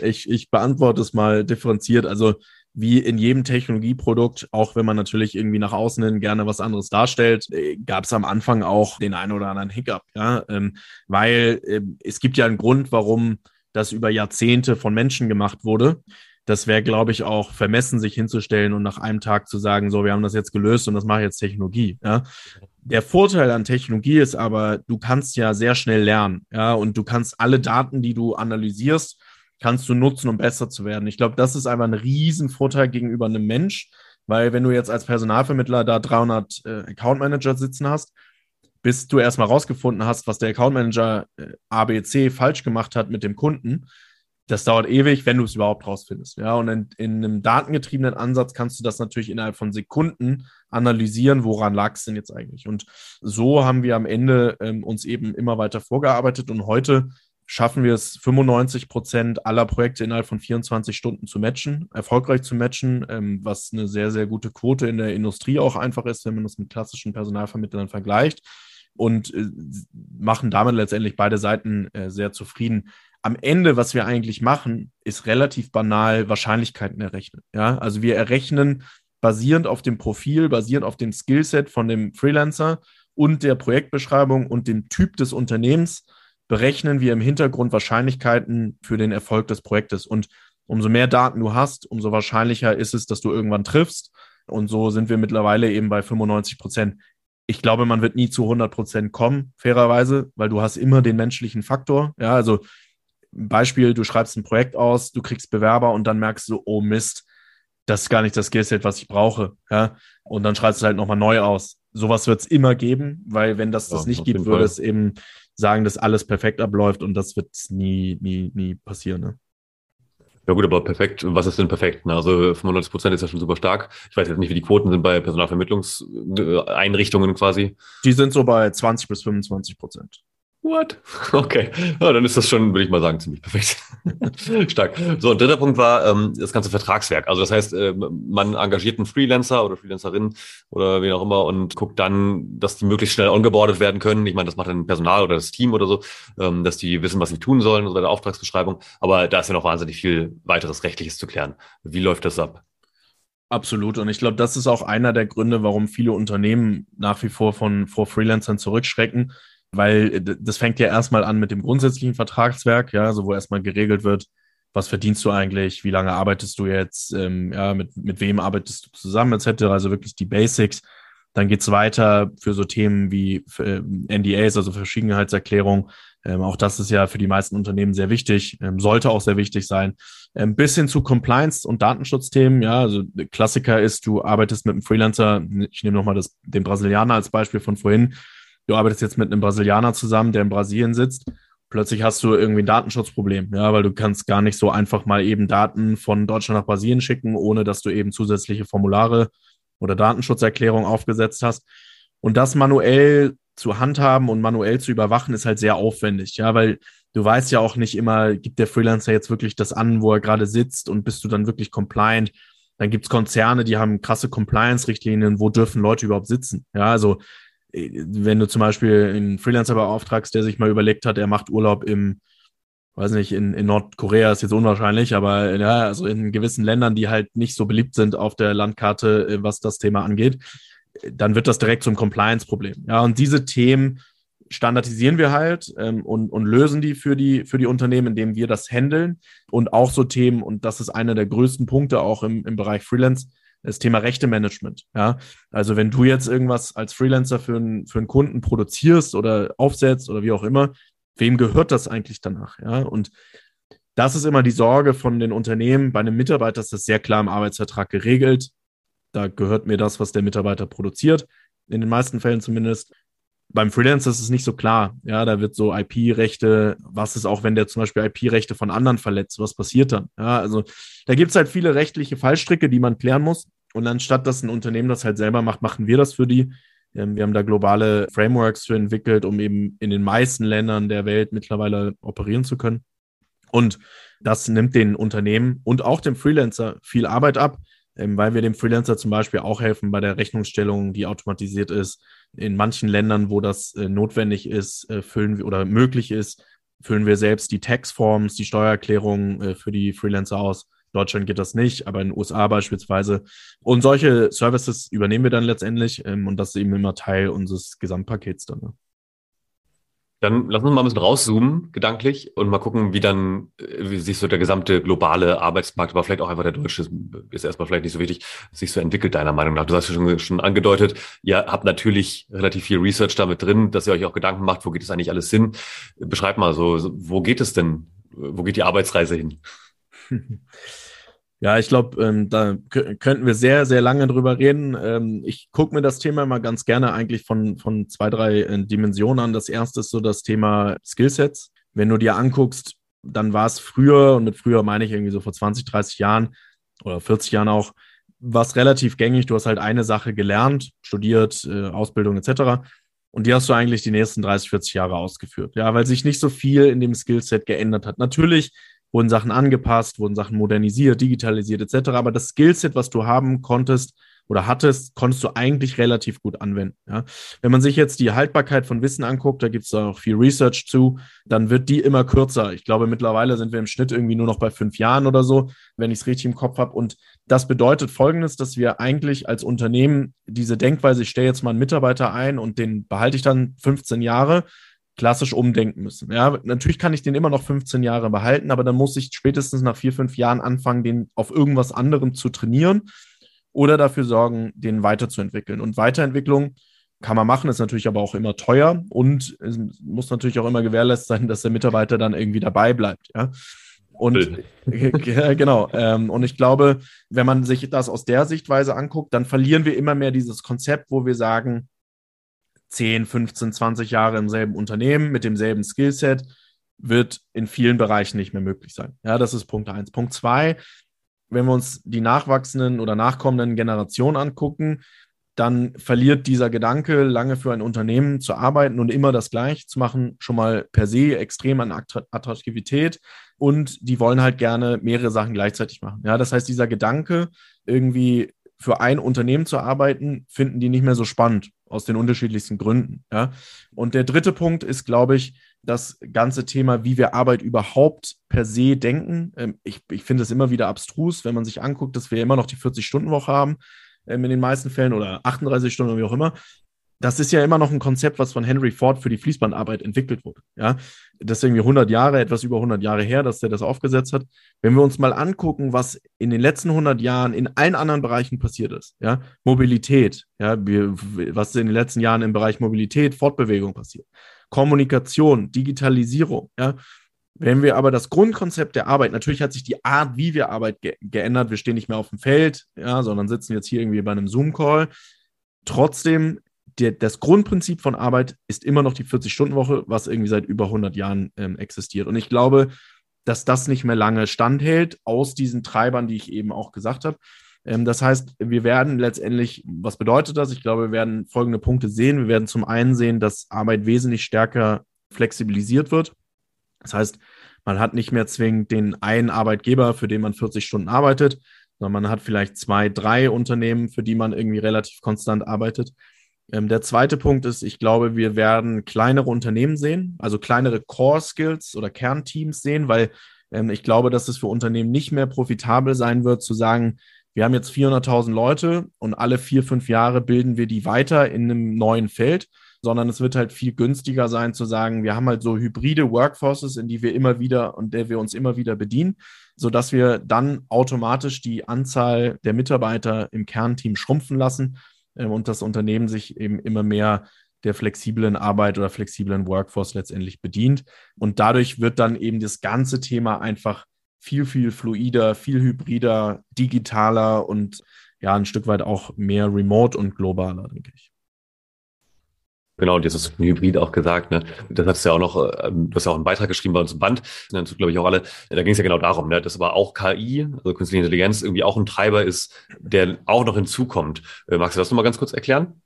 Ich, ich beantworte es mal differenziert. Also wie in jedem Technologieprodukt, auch wenn man natürlich irgendwie nach außen hin gerne was anderes darstellt, äh, gab es am Anfang auch den einen oder anderen Hiccup, ja, ähm, weil äh, es gibt ja einen Grund, warum das über Jahrzehnte von Menschen gemacht wurde. Das wäre, glaube ich, auch vermessen, sich hinzustellen und nach einem Tag zu sagen, so, wir haben das jetzt gelöst und das mache jetzt Technologie. Ja. Der Vorteil an Technologie ist aber, du kannst ja sehr schnell lernen, ja, und du kannst alle Daten, die du analysierst, kannst du nutzen, um besser zu werden. Ich glaube, das ist einfach ein Riesenvorteil gegenüber einem Mensch, weil wenn du jetzt als Personalvermittler da 300 äh, Account Manager sitzen hast, bis du erstmal rausgefunden hast, was der Account Manager äh, ABC falsch gemacht hat mit dem Kunden, das dauert ewig, wenn du es überhaupt rausfindest. Ja, und in, in, einem datengetriebenen Ansatz kannst du das natürlich innerhalb von Sekunden analysieren, woran lag es denn jetzt eigentlich. Und so haben wir am Ende ähm, uns eben immer weiter vorgearbeitet und heute schaffen wir es, 95 Prozent aller Projekte innerhalb von 24 Stunden zu matchen, erfolgreich zu matchen, ähm, was eine sehr, sehr gute Quote in der Industrie auch einfach ist, wenn man das mit klassischen Personalvermittlern vergleicht und äh, machen damit letztendlich beide Seiten äh, sehr zufrieden. Am Ende, was wir eigentlich machen, ist relativ banal Wahrscheinlichkeiten errechnen. Ja, also wir errechnen basierend auf dem Profil, basierend auf dem Skillset von dem Freelancer und der Projektbeschreibung und dem Typ des Unternehmens berechnen wir im Hintergrund Wahrscheinlichkeiten für den Erfolg des Projektes. Und umso mehr Daten du hast, umso wahrscheinlicher ist es, dass du irgendwann triffst. Und so sind wir mittlerweile eben bei 95 Prozent. Ich glaube, man wird nie zu 100 Prozent kommen, fairerweise, weil du hast immer den menschlichen Faktor. Ja, also Beispiel, du schreibst ein Projekt aus, du kriegst Bewerber und dann merkst du, oh Mist, das ist gar nicht das Skillset, was ich brauche. Ja, und dann schreibst du halt nochmal neu aus. Sowas wird es immer geben, weil wenn das ja, das nicht gibt, würde es eben sagen, dass alles perfekt abläuft und das wird nie, nie, nie passieren. Ne?
Ja gut, aber perfekt, was ist denn perfekt? Also 95 Prozent ist ja schon super stark. Ich weiß jetzt nicht, wie die Quoten sind bei Personalvermittlungseinrichtungen quasi.
Die sind so bei 20 bis 25 Prozent.
What? [laughs] Okay, ja, dann ist das schon, würde ich mal sagen, ziemlich perfekt. [laughs] Stark. So, und dritter Punkt war ähm, das ganze Vertragswerk. Also das heißt, äh, man engagiert einen Freelancer oder Freelancerin oder wen auch immer und guckt dann, dass die möglichst schnell ongeboardet werden können. Ich meine, das macht dann Personal oder das Team oder so, ähm, dass die wissen, was sie tun sollen, so bei der Auftragsbeschreibung. Aber da ist ja noch wahnsinnig viel weiteres Rechtliches zu klären. Wie läuft das ab?
Absolut. Und ich glaube, das ist auch einer der Gründe, warum viele Unternehmen nach wie vor von vor Freelancern zurückschrecken weil äh, das fängt ja erstmal an mit dem grundsätzlichen Vertragswerk, ja, so wo erstmal geregelt wird, was verdienst du eigentlich, wie lange arbeitest du jetzt, ähm, ja, mit, mit wem arbeitest du zusammen, etc. Also wirklich die Basics. Dann geht's weiter für so Themen wie äh, NDAs, also Verschwiegenheitserklärung. Ähm, auch das ist ja für die meisten Unternehmen sehr wichtig, ähm, sollte auch sehr wichtig sein. Ähm, bis hin zu Compliance und Datenschutzthemen. Ja, also Klassiker ist, du arbeitest mit einem Freelancer. Ich nehme nochmal den Brasilianer als Beispiel von vorhin du arbeitest jetzt mit einem Brasilianer zusammen, der in Brasilien sitzt. Plötzlich hast du irgendwie ein Datenschutzproblem, ja, weil du kannst gar nicht so einfach mal eben Daten von Deutschland nach Brasilien schicken, ohne dass du eben zusätzliche Formulare oder Datenschutzerklärungen aufgesetzt hast. Und das manuell zu handhaben und manuell zu überwachen, ist halt sehr aufwendig, ja, weil du weißt ja auch nicht immer, gibt der Freelancer jetzt wirklich das an, wo er gerade sitzt und bist du dann wirklich compliant? Dann gibt's Konzerne, die haben krasse Compliance-Richtlinien, wo dürfen Leute überhaupt sitzen. Ja, also wenn du zum Beispiel einen Freelancer beauftragst, der sich mal überlegt hat, er macht Urlaub im, weiß nicht, in, in Nordkorea ist jetzt unwahrscheinlich, aber ja, also in gewissen Ländern, die halt nicht so beliebt sind auf der Landkarte, äh, was das Thema angeht, dann wird das direkt zum Compliance-Problem. Ja, und diese Themen standardisieren wir halt ähm, und, und lösen die für die, für die Unternehmen, indem wir das handeln. Und auch so Themen, und das ist einer der größten Punkte auch im, im Bereich Freelance, das Thema Rechte-Management. Ja, also wenn du jetzt irgendwas als Freelancer für, einen für einen Kunden produzierst oder aufsetzt oder wie auch immer, wem gehört das eigentlich danach? Ja, und das ist immer die Sorge von den Unternehmen. Bei einem Mitarbeiter ist das sehr klar im Arbeitsvertrag geregelt. Da gehört mir das, was der Mitarbeiter produziert. In den meisten Fällen zumindest. Beim Freelancer ist es nicht so klar. Ja, da wird so IP-Rechte, was ist auch, wenn der zum Beispiel IP-Rechte von anderen verletzt, was passiert dann? Ja, also da gibt es halt viele rechtliche Fallstricke, die man klären muss. Und anstatt dass ein Unternehmen das halt selber macht, machen wir das für die. Ähm, wir haben da globale Frameworks für entwickelt, um eben in den meisten Ländern der Welt mittlerweile operieren zu können. Und das nimmt den Unternehmen und auch dem Freelancer viel Arbeit ab, ähm, weil wir dem Freelancer zum Beispiel auch helfen bei der Rechnungsstellung, die automatisiert ist. In manchen Ländern, wo das äh, notwendig ist, äh, füllen wir oder möglich ist, füllen wir selbst die Taxforms, die Steuererklärungen äh, für die Freelancer aus. Deutschland geht das nicht, aber in den USA beispielsweise. Und solche Services übernehmen wir dann letztendlich ähm, und das ist eben immer Teil unseres Gesamtpakets dann. Ne?
Dann lass uns mal ein bisschen rauszoomen, gedanklich, und mal gucken, wie dann, äh, wie sich so der gesamte globale Arbeitsmarkt, aber vielleicht auch einfach der deutsche, ist erstmal vielleicht nicht so wichtig, sich so entwickelt, deiner Meinung nach. Du hast ja schon, schon angedeutet, ihr habt natürlich relativ viel Research damit drin, dass ihr euch auch Gedanken macht, wo geht es eigentlich alles hin? Beschreib mal so, wo geht es denn? Wo geht die Arbeitsreise hin? [laughs]
Ja, ich glaube, ähm, da könnten wir sehr, sehr lange drüber reden. Ähm, ich gucke mir das Thema mal ganz gerne eigentlich von, von zwei, drei äh, Dimensionen an. Das erste ist so das Thema Skillsets. Wenn du dir anguckst, dann war es früher, und mit früher meine ich irgendwie so vor 20, 30 Jahren oder 40 Jahren auch, was relativ gängig. Du hast halt eine Sache gelernt, studiert, äh, Ausbildung etc. Und die hast du eigentlich die nächsten 30, 40 Jahre ausgeführt. Ja, weil sich nicht so viel in dem Skillset geändert hat. Natürlich wurden Sachen angepasst, wurden Sachen modernisiert, digitalisiert etc. Aber das Skillset, was du haben konntest oder hattest, konntest du eigentlich relativ gut anwenden. Ja? Wenn man sich jetzt die Haltbarkeit von Wissen anguckt, da gibt es auch viel Research zu, dann wird die immer kürzer. Ich glaube, mittlerweile sind wir im Schnitt irgendwie nur noch bei fünf Jahren oder so, wenn ich es richtig im Kopf habe. Und das bedeutet Folgendes, dass wir eigentlich als Unternehmen diese Denkweise, ich stelle jetzt mal einen Mitarbeiter ein und den behalte ich dann 15 Jahre, klassisch umdenken müssen. Ja, natürlich kann ich den immer noch 15 Jahre behalten, aber dann muss ich spätestens nach vier, fünf Jahren anfangen, den auf irgendwas anderem zu trainieren oder dafür sorgen, den weiterzuentwickeln. Und Weiterentwicklung kann man machen, ist natürlich aber auch immer teuer und es muss natürlich auch immer gewährleistet sein, dass der Mitarbeiter dann irgendwie dabei bleibt. Ja. Und genau. Ähm, und ich glaube, wenn man sich das aus der Sichtweise anguckt, dann verlieren wir immer mehr dieses Konzept, wo wir sagen, 10, 15, 20 Jahre im selben Unternehmen mit demselben Skillset wird in vielen Bereichen nicht mehr möglich sein. Ja, das ist Punkt eins. Punkt zwei, wenn wir uns die nachwachsenden oder nachkommenden Generationen angucken, dann verliert dieser Gedanke, lange für ein Unternehmen zu arbeiten und immer das Gleiche zu machen, schon mal per se extrem an Attraktivität. Und die wollen halt gerne mehrere Sachen gleichzeitig machen. Ja, das heißt, dieser Gedanke, irgendwie für ein Unternehmen zu arbeiten, finden die nicht mehr so spannend aus den unterschiedlichsten Gründen. Ja. Und der dritte Punkt ist, glaube ich, das ganze Thema, wie wir Arbeit überhaupt per se denken. Ähm, ich, ich finde es immer wieder abstrus, wenn man sich anguckt, dass wir immer noch die 40-Stunden-Woche haben ähm, in den meisten Fällen oder 38 Stunden, wie auch immer das ist ja immer noch ein Konzept, was von Henry Ford für die Fließbandarbeit entwickelt wurde. Ja, das ist irgendwie 100 Jahre, etwas über 100 Jahre her, dass der das aufgesetzt hat. Wenn wir uns mal angucken, was in den letzten 100 Jahren in allen anderen Bereichen passiert ist, ja, Mobilität, ja, wir, was in den letzten Jahren im Bereich Mobilität, Fortbewegung passiert, Kommunikation, Digitalisierung, ja, wenn wir aber das Grundkonzept der Arbeit, natürlich hat sich die Art, wie wir Arbeit ge geändert, wir stehen nicht mehr auf dem Feld, ja, sondern sitzen jetzt hier irgendwie bei einem Zoom-Call. Trotzdem der, das Grundprinzip von Arbeit ist immer noch die 40-Stunden-Woche, was irgendwie seit über 100 Jahren ähm, existiert. Und ich glaube, dass das nicht mehr lange standhält aus diesen Treibern, die ich eben auch gesagt habe. Ähm, das heißt, wir werden letztendlich, was bedeutet das? Ich glaube, wir werden folgende Punkte sehen. Wir werden zum einen sehen, dass Arbeit wesentlich stärker flexibilisiert wird. Das heißt, man hat nicht mehr zwingend den einen Arbeitgeber, für den man 40 Stunden arbeitet, sondern man hat vielleicht zwei, drei Unternehmen, für die man irgendwie relativ konstant arbeitet. Ähm, der zweite Punkt ist, ich glaube, wir werden kleinere Unternehmen sehen, also kleinere Core Skills oder Kernteams sehen, weil ähm, ich glaube, dass es für Unternehmen nicht mehr profitabel sein wird, zu sagen, wir haben jetzt 400.000 Leute und alle vier, fünf Jahre bilden wir die weiter in einem neuen Feld, sondern es wird halt viel günstiger sein zu sagen, wir haben halt so hybride Workforces, in die wir immer wieder und der wir uns immer wieder bedienen, sodass wir dann automatisch die Anzahl der Mitarbeiter im Kernteam schrumpfen lassen und das Unternehmen sich eben immer mehr der flexiblen Arbeit oder flexiblen Workforce letztendlich bedient. Und dadurch wird dann eben das ganze Thema einfach viel, viel fluider, viel hybrider, digitaler und ja, ein Stück weit auch mehr remote und globaler, denke ich.
Genau, und jetzt hast du Hybrid auch gesagt, ne? Das hast du ja auch noch, ähm, du hast ja auch einen Beitrag geschrieben bei uns im Band, dazu glaube ich auch alle, da ging es ja genau darum, ne? dass aber auch KI, also künstliche Intelligenz, irgendwie auch ein Treiber ist, der auch noch hinzukommt. Äh, magst du das nochmal ganz kurz erklären?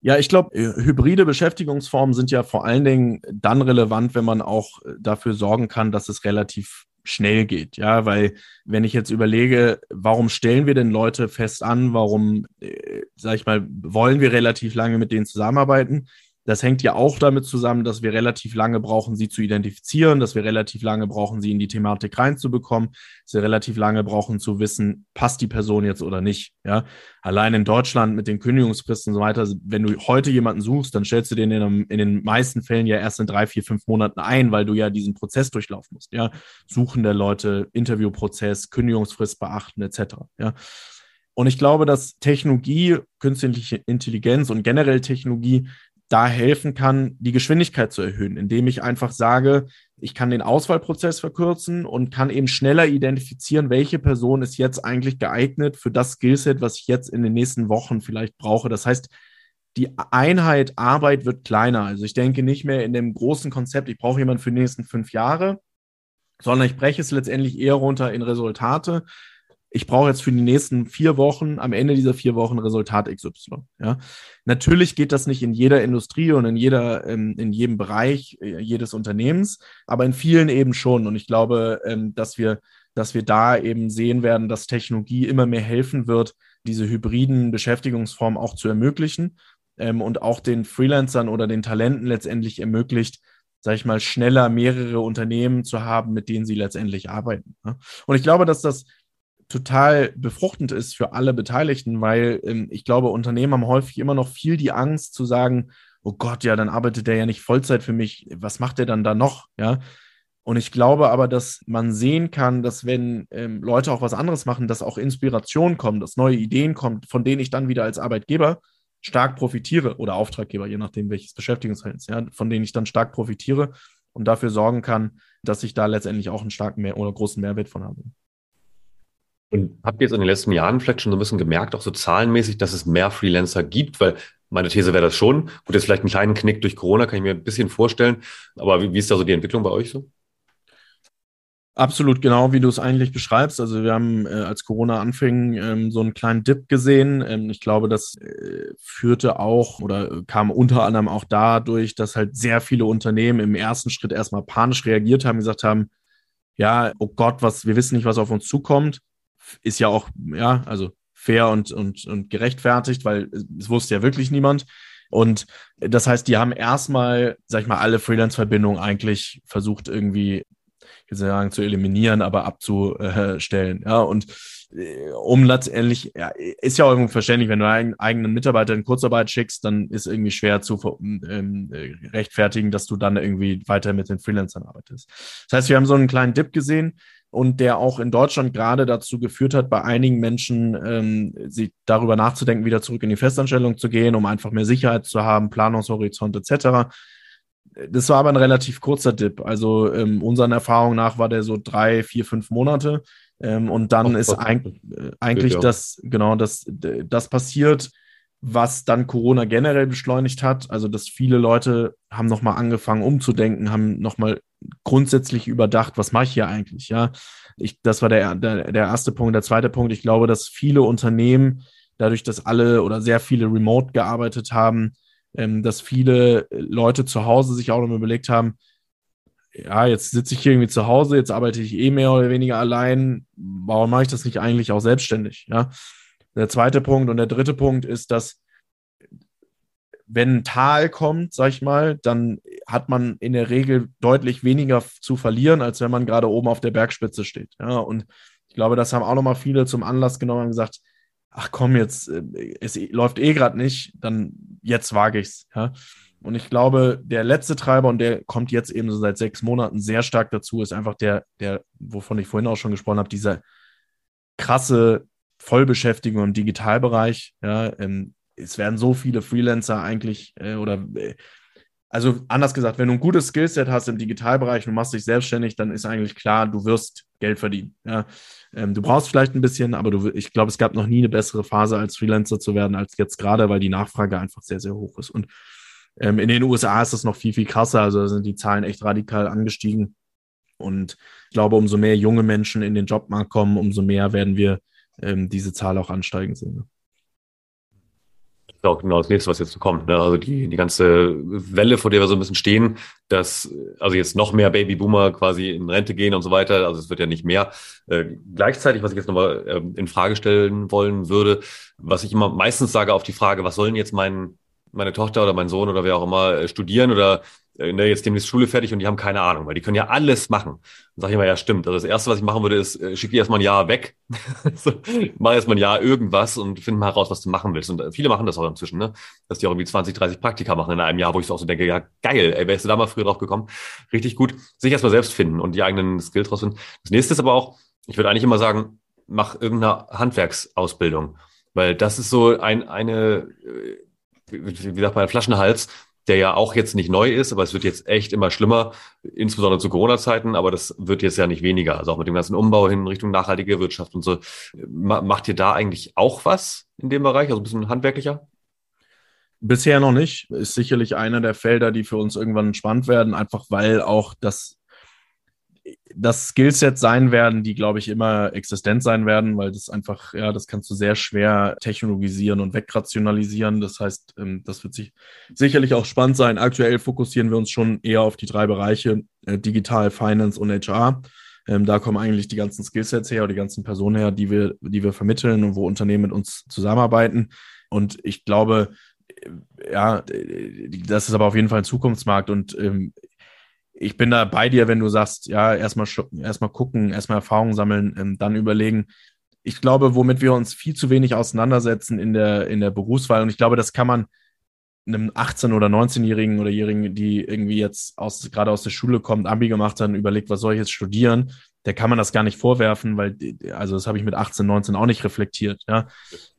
Ja, ich glaube, äh, hybride Beschäftigungsformen sind ja vor allen Dingen dann relevant, wenn man auch äh, dafür sorgen kann, dass es relativ schnell geht. Ja, weil wenn ich jetzt überlege, warum stellen wir denn Leute fest an, warum, äh, sag ich mal, wollen wir relativ lange mit denen zusammenarbeiten, das hängt ja auch damit zusammen, dass wir relativ lange brauchen, sie zu identifizieren, dass wir relativ lange brauchen, sie in die Thematik reinzubekommen, dass wir relativ lange brauchen zu wissen, passt die Person jetzt oder nicht. Ja, allein in Deutschland mit den Kündigungsfristen und so weiter, wenn du heute jemanden suchst, dann stellst du den in, in den meisten Fällen ja erst in drei, vier, fünf Monaten ein, weil du ja diesen Prozess durchlaufen musst. Ja, Suchen der Leute, Interviewprozess, Kündigungsfrist beachten etc. Ja. Und ich glaube, dass Technologie, künstliche Intelligenz und generell Technologie da helfen kann, die Geschwindigkeit zu erhöhen, indem ich einfach sage, ich kann den Auswahlprozess verkürzen und kann eben schneller identifizieren, welche Person ist jetzt eigentlich geeignet für das Skillset, was ich jetzt in den nächsten Wochen vielleicht brauche. Das heißt, die Einheit Arbeit wird kleiner. Also ich denke nicht mehr in dem großen Konzept, ich brauche jemanden für die nächsten fünf Jahre, sondern ich breche es letztendlich eher runter in Resultate ich brauche jetzt für die nächsten vier Wochen, am Ende dieser vier Wochen Resultat XY. Ja? Natürlich geht das nicht in jeder Industrie und in jeder, ähm, in jedem Bereich äh, jedes Unternehmens, aber in vielen eben schon. Und ich glaube, ähm, dass wir, dass wir da eben sehen werden, dass Technologie immer mehr helfen wird, diese hybriden Beschäftigungsformen auch zu ermöglichen ähm, und auch den Freelancern oder den Talenten letztendlich ermöglicht, sage ich mal, schneller mehrere Unternehmen zu haben, mit denen sie letztendlich arbeiten. Und ich glaube, dass das total befruchtend ist für alle Beteiligten, weil ähm, ich glaube, Unternehmen haben häufig immer noch viel die Angst zu sagen, oh Gott, ja, dann arbeitet der ja nicht Vollzeit für mich, was macht der dann da noch, ja? Und ich glaube aber, dass man sehen kann, dass wenn ähm, Leute auch was anderes machen, dass auch Inspiration kommt, dass neue Ideen kommt, von denen ich dann wieder als Arbeitgeber stark profitiere oder Auftraggeber, je nachdem welches Beschäftigungsverhältnis, ja, von denen ich dann stark profitiere und dafür sorgen kann, dass ich da letztendlich auch einen starken Mehr oder großen Mehrwert von habe.
Und habt ihr jetzt in den letzten Jahren vielleicht schon so ein bisschen gemerkt, auch so zahlenmäßig, dass es mehr Freelancer gibt? Weil meine These wäre das schon. Gut, jetzt vielleicht einen kleinen Knick durch Corona, kann ich mir ein bisschen vorstellen. Aber wie, wie ist da so die Entwicklung bei euch so?
Absolut genau, wie du es eigentlich beschreibst. Also wir haben, äh, als Corona anfing, ähm, so einen kleinen Dip gesehen. Ähm, ich glaube, das äh, führte auch oder kam unter anderem auch dadurch, dass halt sehr viele Unternehmen im ersten Schritt erstmal panisch reagiert haben, gesagt haben, ja, oh Gott, was, wir wissen nicht, was auf uns zukommt ist ja auch, ja, also fair und, und, und gerechtfertigt, weil es wusste ja wirklich niemand. Und das heißt, die haben erstmal, sag ich mal, alle Freelance-Verbindungen eigentlich versucht irgendwie, ich will sagen, zu eliminieren, aber abzustellen. Ja, und äh, um letztendlich, ja, ist ja irgendwie verständlich, wenn du einen eigenen Mitarbeiter in Kurzarbeit schickst, dann ist irgendwie schwer zu ähm, rechtfertigen, dass du dann irgendwie weiter mit den Freelancern arbeitest. Das heißt, wir haben so einen kleinen Dip gesehen und der auch in Deutschland gerade dazu geführt hat, bei einigen Menschen ähm, sich darüber nachzudenken, wieder zurück in die Festanstellung zu gehen, um einfach mehr Sicherheit zu haben, Planungshorizont etc. Das war aber ein relativ kurzer Dip. Also ähm, unseren Erfahrungen nach war der so drei, vier, fünf Monate. Ähm, und dann Ach, ist eig äh, eigentlich das, genau, das, das passiert, was dann Corona generell beschleunigt hat. Also, dass viele Leute haben nochmal angefangen umzudenken, haben nochmal grundsätzlich überdacht, was mache ich hier eigentlich, ja. Ich, das war der, der, der erste Punkt. Der zweite Punkt, ich glaube, dass viele Unternehmen, dadurch, dass alle oder sehr viele remote gearbeitet haben, ähm, dass viele Leute zu Hause sich auch noch überlegt haben, ja, jetzt sitze ich hier irgendwie zu Hause, jetzt arbeite ich eh mehr oder weniger allein. Warum mache ich das nicht eigentlich auch selbstständig? Ja. Der zweite Punkt und der dritte Punkt ist, dass wenn ein Tal kommt, sag ich mal, dann hat man in der Regel deutlich weniger zu verlieren, als wenn man gerade oben auf der Bergspitze steht. Ja, und ich glaube, das haben auch nochmal viele zum Anlass genommen und gesagt, ach komm, jetzt, äh, es läuft eh gerade nicht, dann jetzt wage ich's. Ja. Und ich glaube, der letzte Treiber, und der kommt jetzt eben so seit sechs Monaten sehr stark dazu, ist einfach der, der, wovon ich vorhin auch schon gesprochen habe, dieser krasse Vollbeschäftigung im Digitalbereich. Ja, ähm, es werden so viele Freelancer eigentlich äh, oder äh, also anders gesagt, wenn du ein gutes Skillset hast im Digitalbereich und machst dich selbstständig, dann ist eigentlich klar, du wirst Geld verdienen. Ja. Ähm, du brauchst vielleicht ein bisschen, aber du, ich glaube, es gab noch nie eine bessere Phase als Freelancer zu werden als jetzt gerade, weil die Nachfrage einfach sehr, sehr hoch ist. Und ähm, in den USA ist das noch viel, viel krasser. Also da sind die Zahlen echt radikal angestiegen. Und ich glaube, umso mehr junge Menschen in den Jobmarkt kommen, umso mehr werden wir ähm, diese Zahl auch ansteigen sehen.
Auch genau das nächste, was jetzt kommt. Ne? Also die, die ganze Welle, vor der wir so ein bisschen stehen, dass also jetzt noch mehr Babyboomer quasi in Rente gehen und so weiter. Also es wird ja nicht mehr. Äh, gleichzeitig, was ich jetzt nochmal äh, in Frage stellen wollen würde, was ich immer meistens sage auf die Frage, was sollen jetzt mein, meine Tochter oder mein Sohn oder wer auch immer äh, studieren oder ne, jetzt demnächst Schule fertig und die haben keine Ahnung, weil die können ja alles machen. Dann sage ich immer, ja, stimmt. Also das Erste, was ich machen würde, ist, äh, schick die erstmal ein Jahr weg, [laughs] so, mach erstmal ein Jahr irgendwas und find mal heraus, was du machen willst. Und äh, viele machen das auch inzwischen, ne? dass die auch irgendwie 20, 30 Praktika machen in einem Jahr, wo ich so auch so denke, ja, geil, ey, wärst du da mal früher drauf gekommen? Richtig gut. Sich erstmal selbst finden und die eigenen Skills rausfinden. Das nächste ist aber auch, ich würde eigentlich immer sagen, mach irgendeine Handwerksausbildung, weil das ist so ein, eine, wie sagt man, Flaschenhals, der ja auch jetzt nicht neu ist, aber es wird jetzt echt immer schlimmer, insbesondere zu Corona-Zeiten, aber das wird jetzt ja nicht weniger. Also auch mit dem ganzen Umbau hin Richtung nachhaltige Wirtschaft und so. Macht ihr da eigentlich auch was in dem Bereich, also ein bisschen handwerklicher?
Bisher noch nicht. Ist sicherlich einer der Felder, die für uns irgendwann spannend werden, einfach weil auch das das Skillset sein werden, die, glaube ich, immer existent sein werden, weil das einfach, ja, das kannst du sehr schwer technologisieren und wegrationalisieren. Das heißt, ähm, das wird sich sicherlich auch spannend sein. Aktuell fokussieren wir uns schon eher auf die drei Bereiche, äh, Digital, Finance und HR. Ähm, da kommen eigentlich die ganzen Skillsets her oder die ganzen Personen her, die wir, die wir vermitteln und wo Unternehmen mit uns zusammenarbeiten. Und ich glaube, äh, ja, das ist aber auf jeden Fall ein Zukunftsmarkt und ähm, ich bin da bei dir, wenn du sagst, ja, erstmal erstmal gucken, erstmal Erfahrungen sammeln, ähm, dann überlegen. Ich glaube, womit wir uns viel zu wenig auseinandersetzen in der, in der Berufswahl, und ich glaube, das kann man einem 18- oder 19-Jährigen oder Jährigen, die irgendwie jetzt aus, gerade aus der Schule kommt, Abi gemacht hat und überlegt, was soll ich jetzt studieren, der kann man das gar nicht vorwerfen, weil, also das habe ich mit 18, 19 auch nicht reflektiert, ja.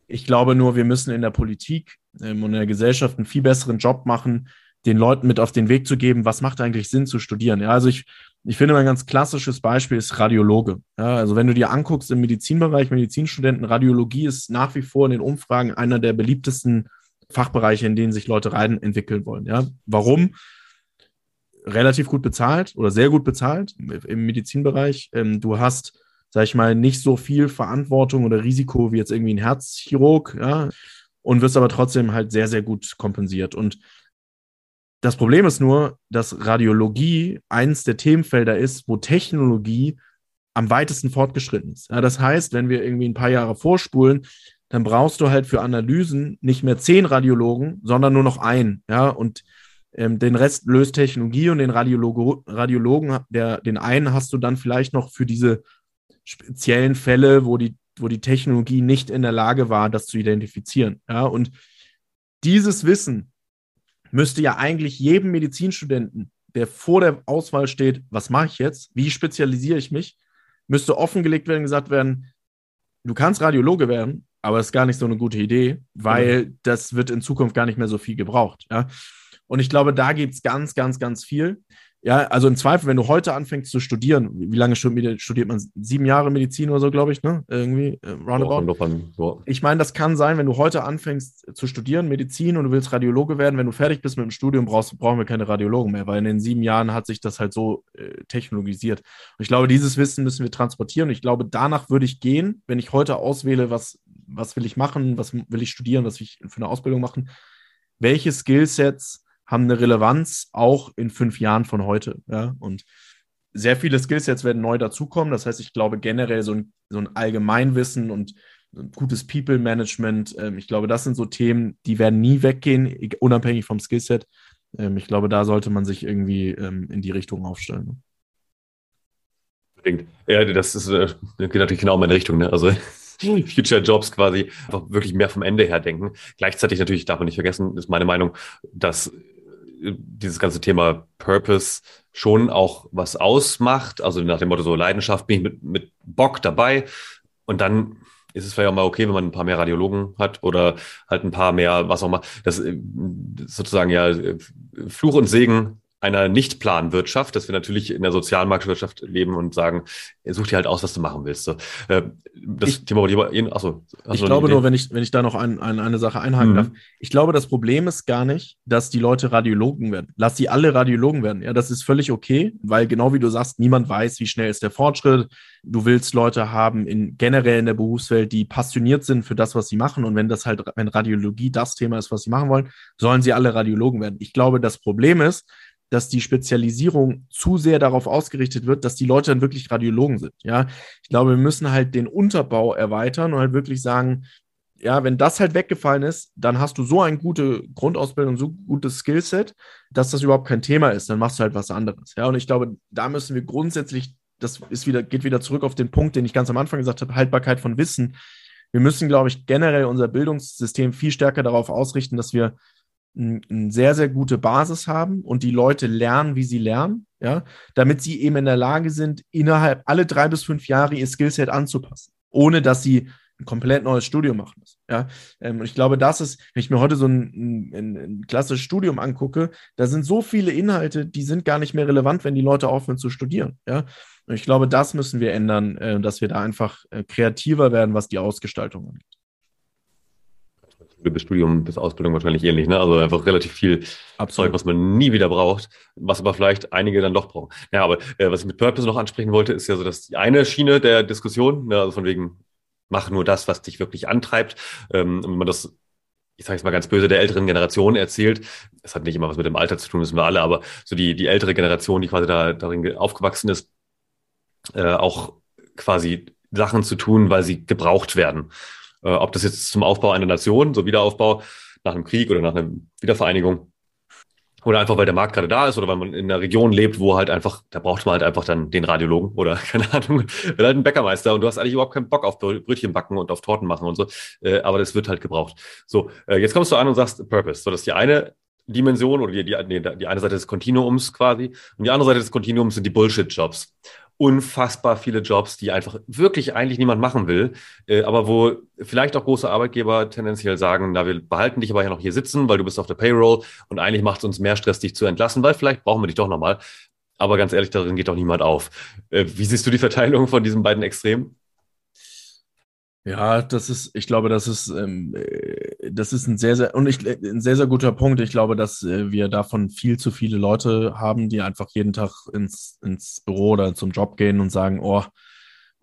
Ich glaube nur, wir müssen in der Politik ähm, und in der Gesellschaft einen viel besseren Job machen, den Leuten mit auf den Weg zu geben, was macht eigentlich Sinn zu studieren. Ja, also ich, ich finde ein ganz klassisches Beispiel ist Radiologe. Ja, also wenn du dir anguckst im Medizinbereich, Medizinstudenten, Radiologie ist nach wie vor in den Umfragen einer der beliebtesten Fachbereiche, in denen sich Leute rein entwickeln wollen. Ja, warum? Relativ gut bezahlt oder sehr gut bezahlt im Medizinbereich. Ähm, du hast, sag ich mal, nicht so viel Verantwortung oder Risiko wie jetzt irgendwie ein Herzchirurg, ja, und wirst aber trotzdem halt sehr, sehr gut kompensiert. Und das Problem ist nur, dass Radiologie eins der Themenfelder ist, wo Technologie am weitesten fortgeschritten ist. Ja, das heißt, wenn wir irgendwie ein paar Jahre vorspulen, dann brauchst du halt für Analysen nicht mehr zehn Radiologen, sondern nur noch einen. Ja, und ähm, den Rest löst Technologie und den Radiologo Radiologen, der, den einen hast du dann vielleicht noch für diese speziellen Fälle, wo die, wo die Technologie nicht in der Lage war, das zu identifizieren. Ja, und dieses Wissen müsste ja eigentlich jedem Medizinstudenten, der vor der Auswahl steht, was mache ich jetzt, wie spezialisiere ich mich, müsste offengelegt werden, gesagt werden, du kannst Radiologe werden, aber das ist gar nicht so eine gute Idee, weil mhm. das wird in Zukunft gar nicht mehr so viel gebraucht. Ja? Und ich glaube, da gibt es ganz, ganz, ganz viel. Ja, also im Zweifel, wenn du heute anfängst zu studieren, wie lange studiert man? Sieben Jahre Medizin oder so, glaube ich, ne? Irgendwie, äh, roundabout. Ja, ich meine, das kann sein, wenn du heute anfängst zu studieren, Medizin, und du willst Radiologe werden, wenn du fertig bist mit dem Studium, brauchst, brauchen wir keine Radiologen mehr, weil in den sieben Jahren hat sich das halt so äh, technologisiert. Und ich glaube, dieses Wissen müssen wir transportieren. Und ich glaube, danach würde ich gehen, wenn ich heute auswähle, was, was will ich machen, was will ich studieren, was will ich für eine Ausbildung machen, welche Skillsets haben eine Relevanz auch in fünf Jahren von heute. Ja? Und sehr viele Skillsets werden neu dazukommen. Das heißt, ich glaube generell so ein, so ein Allgemeinwissen und gutes People-Management, ähm, ich glaube, das sind so Themen, die werden nie weggehen, unabhängig vom Skillset. Ähm, ich glaube, da sollte man sich irgendwie ähm, in die Richtung aufstellen.
Ja, das ist, äh, geht natürlich genau in meine Richtung. Ne? Also [laughs] Future Jobs quasi einfach wirklich mehr vom Ende her denken. Gleichzeitig natürlich darf man nicht vergessen, ist meine Meinung, dass dieses ganze Thema Purpose schon auch was ausmacht. Also nach dem Motto so Leidenschaft bin ich mit, mit Bock dabei. Und dann ist es vielleicht auch mal okay, wenn man ein paar mehr Radiologen hat oder halt ein paar mehr, was auch immer. Das ist sozusagen ja Fluch und Segen einer Nichtplanwirtschaft, dass wir natürlich in der Sozialmarktwirtschaft leben und sagen, such dir halt aus, was du machen willst. So, äh,
das ich, Thema wollte ich achso, Ich glaube nur, wenn ich, wenn ich da noch ein, ein, eine Sache einhaken mhm. darf. Ich glaube, das Problem ist gar nicht, dass die Leute Radiologen werden. Lass sie alle Radiologen werden. Ja, das ist völlig okay, weil genau wie du sagst, niemand weiß, wie schnell ist der Fortschritt. Du willst Leute haben in generell in der Berufswelt, die passioniert sind für das, was sie machen. Und wenn das halt, wenn Radiologie das Thema ist, was sie machen wollen, sollen sie alle Radiologen werden. Ich glaube, das Problem ist, dass die Spezialisierung zu sehr darauf ausgerichtet wird, dass die Leute dann wirklich Radiologen sind. Ja, ich glaube, wir müssen halt den Unterbau erweitern und halt wirklich sagen, ja, wenn das halt weggefallen ist, dann hast du so eine gute Grundausbildung, so gutes Skillset, dass das überhaupt kein Thema ist. Dann machst du halt was anderes. Ja, und ich glaube, da müssen wir grundsätzlich, das ist wieder, geht wieder zurück auf den Punkt, den ich ganz am Anfang gesagt habe, Haltbarkeit von Wissen. Wir müssen, glaube ich, generell unser Bildungssystem viel stärker darauf ausrichten, dass wir eine sehr, sehr gute Basis haben und die Leute lernen, wie sie lernen, ja, damit sie eben in der Lage sind, innerhalb alle drei bis fünf Jahre ihr Skillset anzupassen, ohne dass sie ein komplett neues Studium machen müssen. Ja, ähm, ich glaube, das ist, wenn ich mir heute so ein, ein, ein, klassisches Studium angucke, da sind so viele Inhalte, die sind gar nicht mehr relevant, wenn die Leute aufhören zu studieren. Ja, und ich glaube, das müssen wir ändern, äh, dass wir da einfach äh, kreativer werden, was die Ausgestaltung angeht
bis Studium, bis Ausbildung wahrscheinlich ähnlich. Ne? Also einfach relativ viel Absolut. Zeug, was man nie wieder braucht, was aber vielleicht einige dann doch brauchen. Ja, aber äh, was ich mit Purpose noch ansprechen wollte, ist ja so, dass die eine Schiene der Diskussion, ne, also von wegen, mach nur das, was dich wirklich antreibt. Ähm, wenn man das ich sage es mal ganz böse, der älteren Generation erzählt. Es hat nicht immer was mit dem Alter zu tun, wissen wir alle, aber so die, die ältere Generation, die quasi da darin aufgewachsen ist, äh, auch quasi Sachen zu tun, weil sie gebraucht werden. Äh, ob das jetzt zum Aufbau einer Nation, so Wiederaufbau nach einem Krieg oder nach einer Wiedervereinigung oder einfach weil der Markt gerade da ist oder weil man in einer Region lebt, wo halt einfach, da braucht man halt einfach dann den Radiologen oder [laughs] keine Ahnung, [laughs] oder halt einen Bäckermeister und du hast eigentlich überhaupt keinen Bock auf Brötchen backen und auf Torten machen und so, äh, aber das wird halt gebraucht. So, äh, jetzt kommst du an und sagst Purpose. So, das ist die eine Dimension oder die, die, nee, die eine Seite des Kontinuums quasi und die andere Seite des Kontinuums sind die Bullshit-Jobs unfassbar viele Jobs, die einfach wirklich eigentlich niemand machen will, äh, aber wo vielleicht auch große Arbeitgeber tendenziell sagen, na, wir behalten dich aber ja noch hier sitzen, weil du bist auf der Payroll und eigentlich macht es uns mehr Stress, dich zu entlassen, weil vielleicht brauchen wir dich doch nochmal. Aber ganz ehrlich, darin geht doch niemand auf. Äh, wie siehst du die Verteilung von diesen beiden Extremen?
Ja, das ist, ich glaube, das ist, ähm, äh, das ist ein sehr, sehr, und ich, ein sehr, sehr guter Punkt. Ich glaube, dass äh, wir davon viel zu viele Leute haben, die einfach jeden Tag ins, ins Büro oder zum Job gehen und sagen, oh,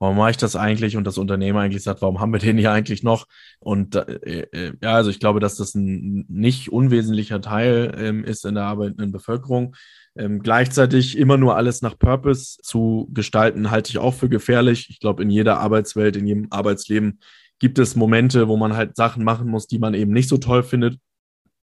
warum mache ich das eigentlich? Und das Unternehmen eigentlich sagt, warum haben wir den hier eigentlich noch? Und äh, äh, ja, also ich glaube, dass das ein nicht unwesentlicher Teil ähm, ist in der arbeitenden Bevölkerung. Ähm, gleichzeitig immer nur alles nach Purpose zu gestalten, halte ich auch für gefährlich. Ich glaube, in jeder Arbeitswelt, in jedem Arbeitsleben gibt es Momente, wo man halt Sachen machen muss, die man eben nicht so toll findet.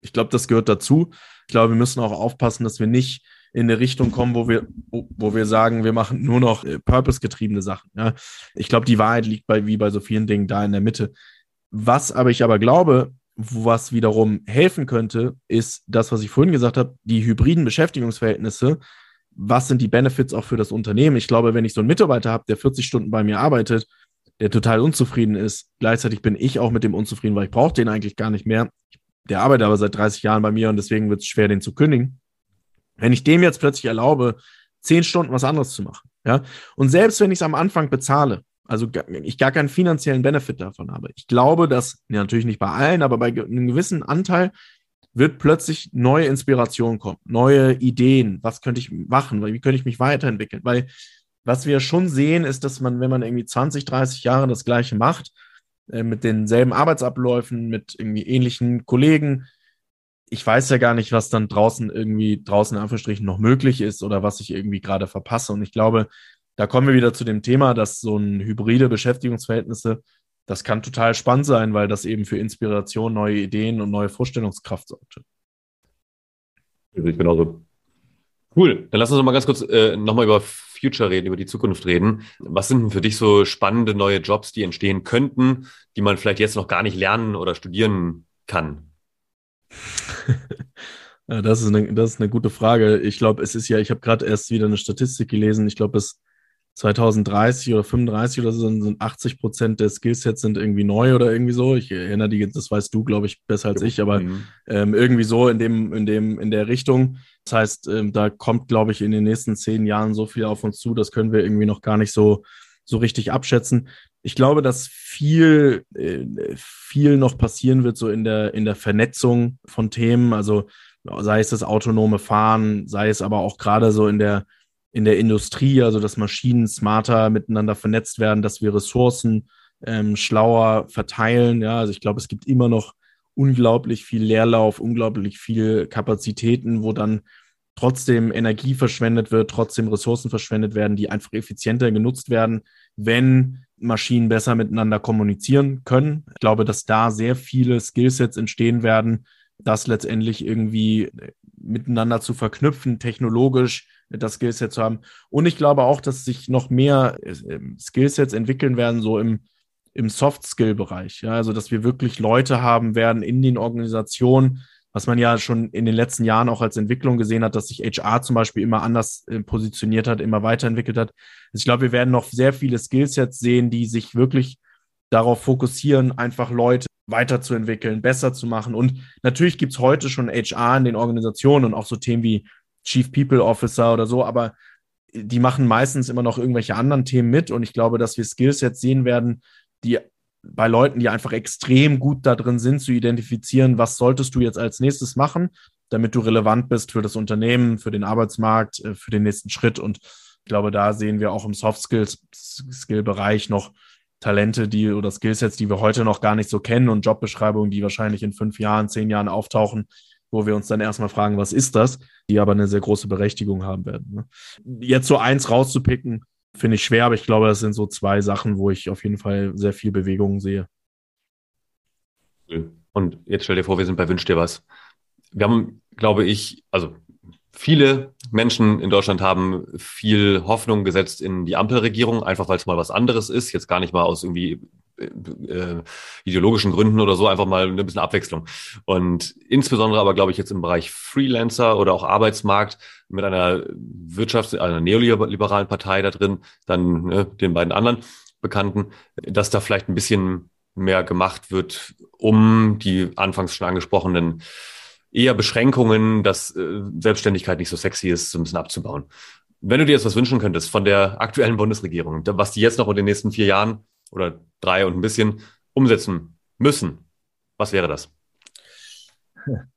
Ich glaube, das gehört dazu. Ich glaube, wir müssen auch aufpassen, dass wir nicht in eine Richtung kommen, wo wir, wo wir sagen, wir machen nur noch äh, purpose-getriebene Sachen. Ja? Ich glaube, die Wahrheit liegt bei, wie bei so vielen Dingen da in der Mitte. Was aber ich aber glaube, was wiederum helfen könnte, ist das, was ich vorhin gesagt habe, die hybriden Beschäftigungsverhältnisse. Was sind die Benefits auch für das Unternehmen? Ich glaube, wenn ich so einen Mitarbeiter habe, der 40 Stunden bei mir arbeitet, der total unzufrieden ist, gleichzeitig bin ich auch mit dem unzufrieden, weil ich brauche den eigentlich gar nicht mehr. Der arbeitet aber seit 30 Jahren bei mir und deswegen wird es schwer, den zu kündigen. Wenn ich dem jetzt plötzlich erlaube, zehn Stunden was anderes zu machen, ja, und selbst wenn ich es am Anfang bezahle, also ich gar keinen finanziellen Benefit davon habe, ich glaube, dass, ja, natürlich nicht bei allen, aber bei einem gewissen Anteil wird plötzlich neue Inspiration kommen, neue Ideen, was könnte ich machen, wie könnte ich mich weiterentwickeln, weil was wir schon sehen, ist, dass man, wenn man irgendwie 20, 30 Jahre das Gleiche macht, äh, mit denselben Arbeitsabläufen, mit irgendwie ähnlichen Kollegen, ich weiß ja gar nicht, was dann draußen irgendwie, draußen in Anführungsstrichen noch möglich ist oder was ich irgendwie gerade verpasse. Und ich glaube, da kommen wir wieder zu dem Thema, dass so ein hybride Beschäftigungsverhältnisse, das kann total spannend sein, weil das eben für Inspiration, neue Ideen und neue Vorstellungskraft sorgt.
Ich genauso. Cool. Dann lass uns noch mal ganz kurz äh, nochmal über Future reden, über die Zukunft reden. Was sind denn für dich so spannende neue Jobs, die entstehen könnten, die man vielleicht jetzt noch gar nicht lernen oder studieren kann? [laughs]
das, ist eine, das ist eine gute Frage. Ich glaube, es ist ja, ich habe gerade erst wieder eine Statistik gelesen. Ich glaube, bis 2030 oder 35 oder so sind 80 Prozent der Skillsets sind irgendwie neu oder irgendwie so. Ich erinnere die, das weißt du, glaube ich, besser als ich, aber mhm. ähm, irgendwie so in dem, in dem, in der Richtung. Das heißt, ähm, da kommt, glaube ich, in den nächsten zehn Jahren so viel auf uns zu. Das können wir irgendwie noch gar nicht so, so richtig abschätzen. Ich glaube, dass viel, äh, viel noch passieren wird, so in der, in der Vernetzung von Themen. Also sei es das autonome Fahren, sei es aber auch gerade so in der, in der Industrie, also dass Maschinen smarter miteinander vernetzt werden, dass wir Ressourcen ähm, schlauer verteilen. Ja, also ich glaube, es gibt immer noch unglaublich viel Leerlauf, unglaublich viel Kapazitäten, wo dann trotzdem Energie verschwendet wird, trotzdem Ressourcen verschwendet werden, die einfach effizienter genutzt werden, wenn Maschinen besser miteinander kommunizieren können. Ich glaube, dass da sehr viele Skillsets entstehen werden, das letztendlich irgendwie miteinander zu verknüpfen, technologisch das Skillset zu haben. Und ich glaube auch, dass sich noch mehr äh, Skillsets entwickeln werden, so im, im Soft-Skill-Bereich. Ja, also, dass wir wirklich Leute haben werden in den Organisationen, was man ja schon in den letzten Jahren auch als Entwicklung gesehen hat, dass sich HR zum Beispiel immer anders äh, positioniert hat, immer weiterentwickelt hat. Also ich glaube, wir werden noch sehr viele Skillsets sehen, die sich wirklich darauf fokussieren, einfach Leute weiterzuentwickeln, besser zu machen. Und natürlich gibt es heute schon HR in den Organisationen und auch so Themen wie Chief People Officer oder so, aber die machen meistens immer noch irgendwelche anderen Themen mit. Und ich glaube, dass wir Skillsets sehen werden, die bei Leuten, die einfach extrem gut da drin sind, zu identifizieren, was solltest du jetzt als nächstes machen, damit du relevant bist für das Unternehmen, für den Arbeitsmarkt, äh, für den nächsten Schritt. Und ich glaube, da sehen wir auch im Soft Skills Skill Bereich noch Talente, die oder Skillsets, die wir heute noch gar nicht so kennen und Jobbeschreibungen, die wahrscheinlich in fünf Jahren, zehn Jahren auftauchen, wo wir uns dann erstmal fragen, was ist das, die aber eine sehr große Berechtigung haben werden. Ne? Jetzt so eins rauszupicken, finde ich schwer, aber ich glaube, das sind so zwei Sachen, wo ich auf jeden Fall sehr viel Bewegung sehe.
Und jetzt stell dir vor, wir sind bei Wünsch dir was. Wir haben, glaube ich, also viele Menschen in Deutschland haben viel Hoffnung gesetzt in die Ampelregierung, einfach weil es mal was anderes ist. Jetzt gar nicht mal aus irgendwie äh, ideologischen Gründen oder so, einfach mal ein bisschen Abwechslung. Und insbesondere aber, glaube ich, jetzt im Bereich Freelancer oder auch Arbeitsmarkt mit einer Wirtschafts-, einer neoliberalen Partei da drin, dann ne, den beiden anderen Bekannten, dass da vielleicht ein bisschen mehr gemacht wird, um die anfangs schon angesprochenen eher Beschränkungen, dass äh, Selbstständigkeit nicht so sexy ist, so ein bisschen abzubauen. Wenn du dir jetzt was wünschen könntest von der aktuellen Bundesregierung, was die jetzt noch in den nächsten vier Jahren oder drei und ein bisschen umsetzen müssen, was wäre das?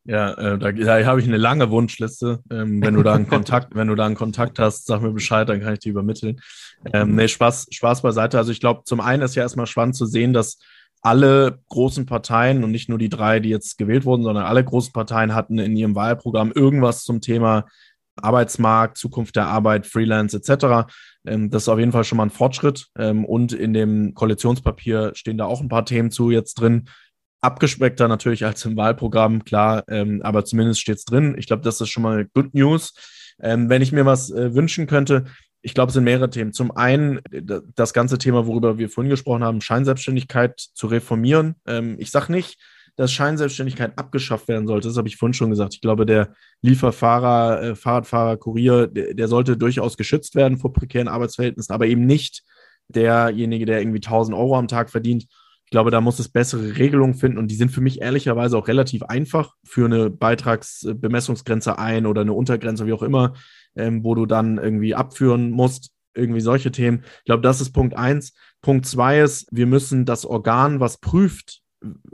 Ja, äh, da, da habe ich eine lange Wunschliste. Ähm, wenn du da einen Kontakt, [laughs] wenn du da einen Kontakt hast, sag mir Bescheid, dann kann ich die übermitteln. Ähm, nee, Spaß, Spaß beiseite. Also ich glaube, zum einen ist ja erstmal spannend zu sehen, dass alle großen Parteien und nicht nur die drei, die jetzt gewählt wurden, sondern alle großen Parteien hatten in ihrem Wahlprogramm irgendwas zum Thema Arbeitsmarkt, Zukunft der Arbeit, Freelance etc. Ähm, das ist auf jeden Fall schon mal ein Fortschritt. Ähm, und in dem Koalitionspapier stehen da auch ein paar Themen zu jetzt drin. Abgespeckter natürlich als im Wahlprogramm, klar, ähm, aber zumindest steht es drin. Ich glaube, das ist schon mal Good News. wenn ich mir was äh, wünschen könnte, ich glaube, es sind mehrere Themen. Zum einen das ganze Thema, worüber wir vorhin gesprochen haben, Scheinselbstständigkeit zu reformieren. Ähm, ich sage nicht, dass Scheinselbstständigkeit abgeschafft werden sollte. Das habe ich vorhin schon gesagt. Ich glaube, der Lieferfahrer, äh, Fahrradfahrer, Kurier, der, der, sollte durchaus geschützt werden vor prekären Arbeitsverhältnissen, aber eben nicht derjenige, der irgendwie 1000 Euro am Tag verdient. Ich glaube, da muss es bessere Regelungen finden und die sind für mich ehrlicherweise auch relativ einfach für eine Beitragsbemessungsgrenze ein oder eine Untergrenze, wie auch immer, ähm, wo du dann irgendwie abführen musst. Irgendwie solche Themen. Ich glaube, das ist Punkt eins. Punkt zwei ist, wir müssen das Organ, was prüft,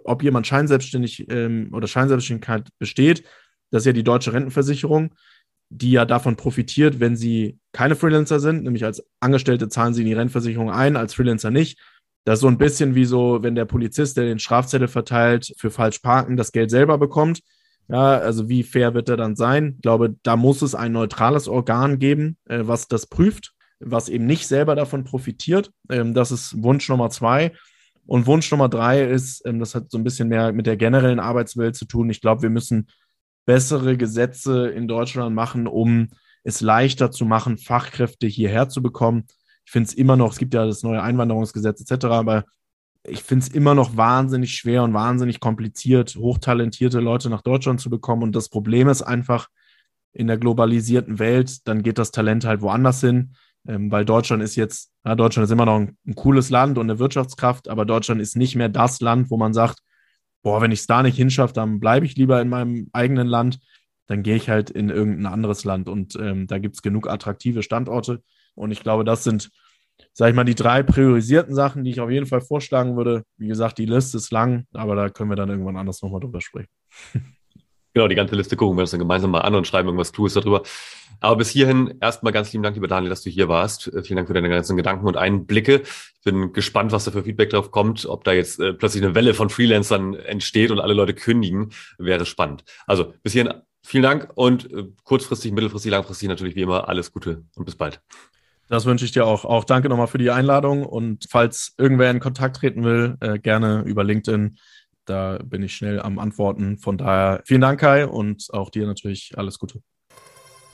ob jemand scheinselbstständig ähm, oder Scheinselbstständigkeit besteht, das ist ja die deutsche Rentenversicherung, die ja davon profitiert, wenn sie keine Freelancer sind, nämlich als Angestellte zahlen sie in die Rentenversicherung ein, als Freelancer nicht. Das ist so ein bisschen wie so, wenn der Polizist, der den Strafzettel verteilt, für falsch parken, das Geld selber bekommt. Ja, also wie fair wird er dann sein? Ich glaube, da muss es ein neutrales Organ geben, äh, was das prüft, was eben nicht selber davon profitiert. Ähm, das ist Wunsch Nummer zwei. Und Wunsch Nummer drei ist, ähm, das hat so ein bisschen mehr mit der generellen Arbeitswelt zu tun. Ich glaube, wir müssen bessere Gesetze in Deutschland machen, um es leichter zu machen, Fachkräfte hierher zu bekommen. Ich finde es immer noch, es gibt ja das neue Einwanderungsgesetz etc., aber ich finde es immer noch wahnsinnig schwer und wahnsinnig kompliziert, hochtalentierte Leute nach Deutschland zu bekommen. Und das Problem ist einfach, in der globalisierten Welt, dann geht das Talent halt woanders hin, ähm, weil Deutschland ist jetzt, ja, Deutschland ist immer noch ein, ein, cooles Land und eine Wirtschaftskraft, aber Deutschland ist nicht mehr das Land, wo man sagt, boah, wenn ich es da nicht hinschaffe, dann bleibe ich lieber in meinem eigenen Land, dann gehe ich halt in irgendein anderes Land und ähm, da gibt es genug attraktive Standorte. Und ich glaube, das sind, sag ich mal, die drei priorisierten Sachen, die ich auf jeden Fall vorschlagen würde. Wie gesagt, die Liste ist lang, aber da können wir dann irgendwann anders nochmal drüber sprechen. [laughs]
Genau, die ganze Liste gucken wir uns dann gemeinsam mal an und schreiben irgendwas Cooles darüber. Aber bis hierhin erstmal ganz lieben Dank, lieber Daniel, dass du hier warst. Äh, vielen Dank für deine ganzen Gedanken und Einblicke. Ich bin gespannt, was da für Feedback drauf kommt. Ob da jetzt äh, plötzlich eine Welle von Freelancern entsteht und alle Leute kündigen, wäre spannend. Also bis hierhin vielen Dank und äh, kurzfristig, mittelfristig, langfristig natürlich wie immer alles Gute und bis bald.
Das wünsche ich dir auch. Auch danke nochmal für die Einladung. Und falls irgendwer in Kontakt treten will, äh, gerne über LinkedIn. Da bin ich schnell am Antworten. Von daher vielen Dank, Kai, und auch dir natürlich alles Gute.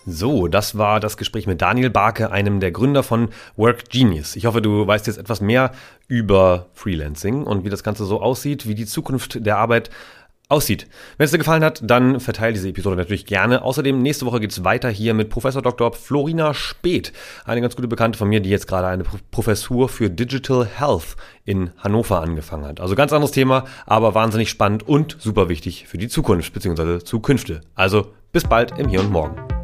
So, das war das Gespräch mit Daniel Barke, einem der Gründer von Work Genius. Ich hoffe, du weißt jetzt etwas mehr über Freelancing und wie das Ganze so aussieht, wie die Zukunft der Arbeit aussieht. Wenn es dir gefallen hat, dann verteile diese Episode natürlich gerne. Außerdem, nächste Woche geht es weiter hier mit Professor Dr. Florina Speth, eine ganz gute Bekannte von mir, die jetzt gerade eine Professur für Digital Health in Hannover angefangen hat. Also ganz anderes Thema, aber wahnsinnig spannend und super wichtig für die Zukunft bzw. Zukünfte. Also bis bald im Hier und Morgen.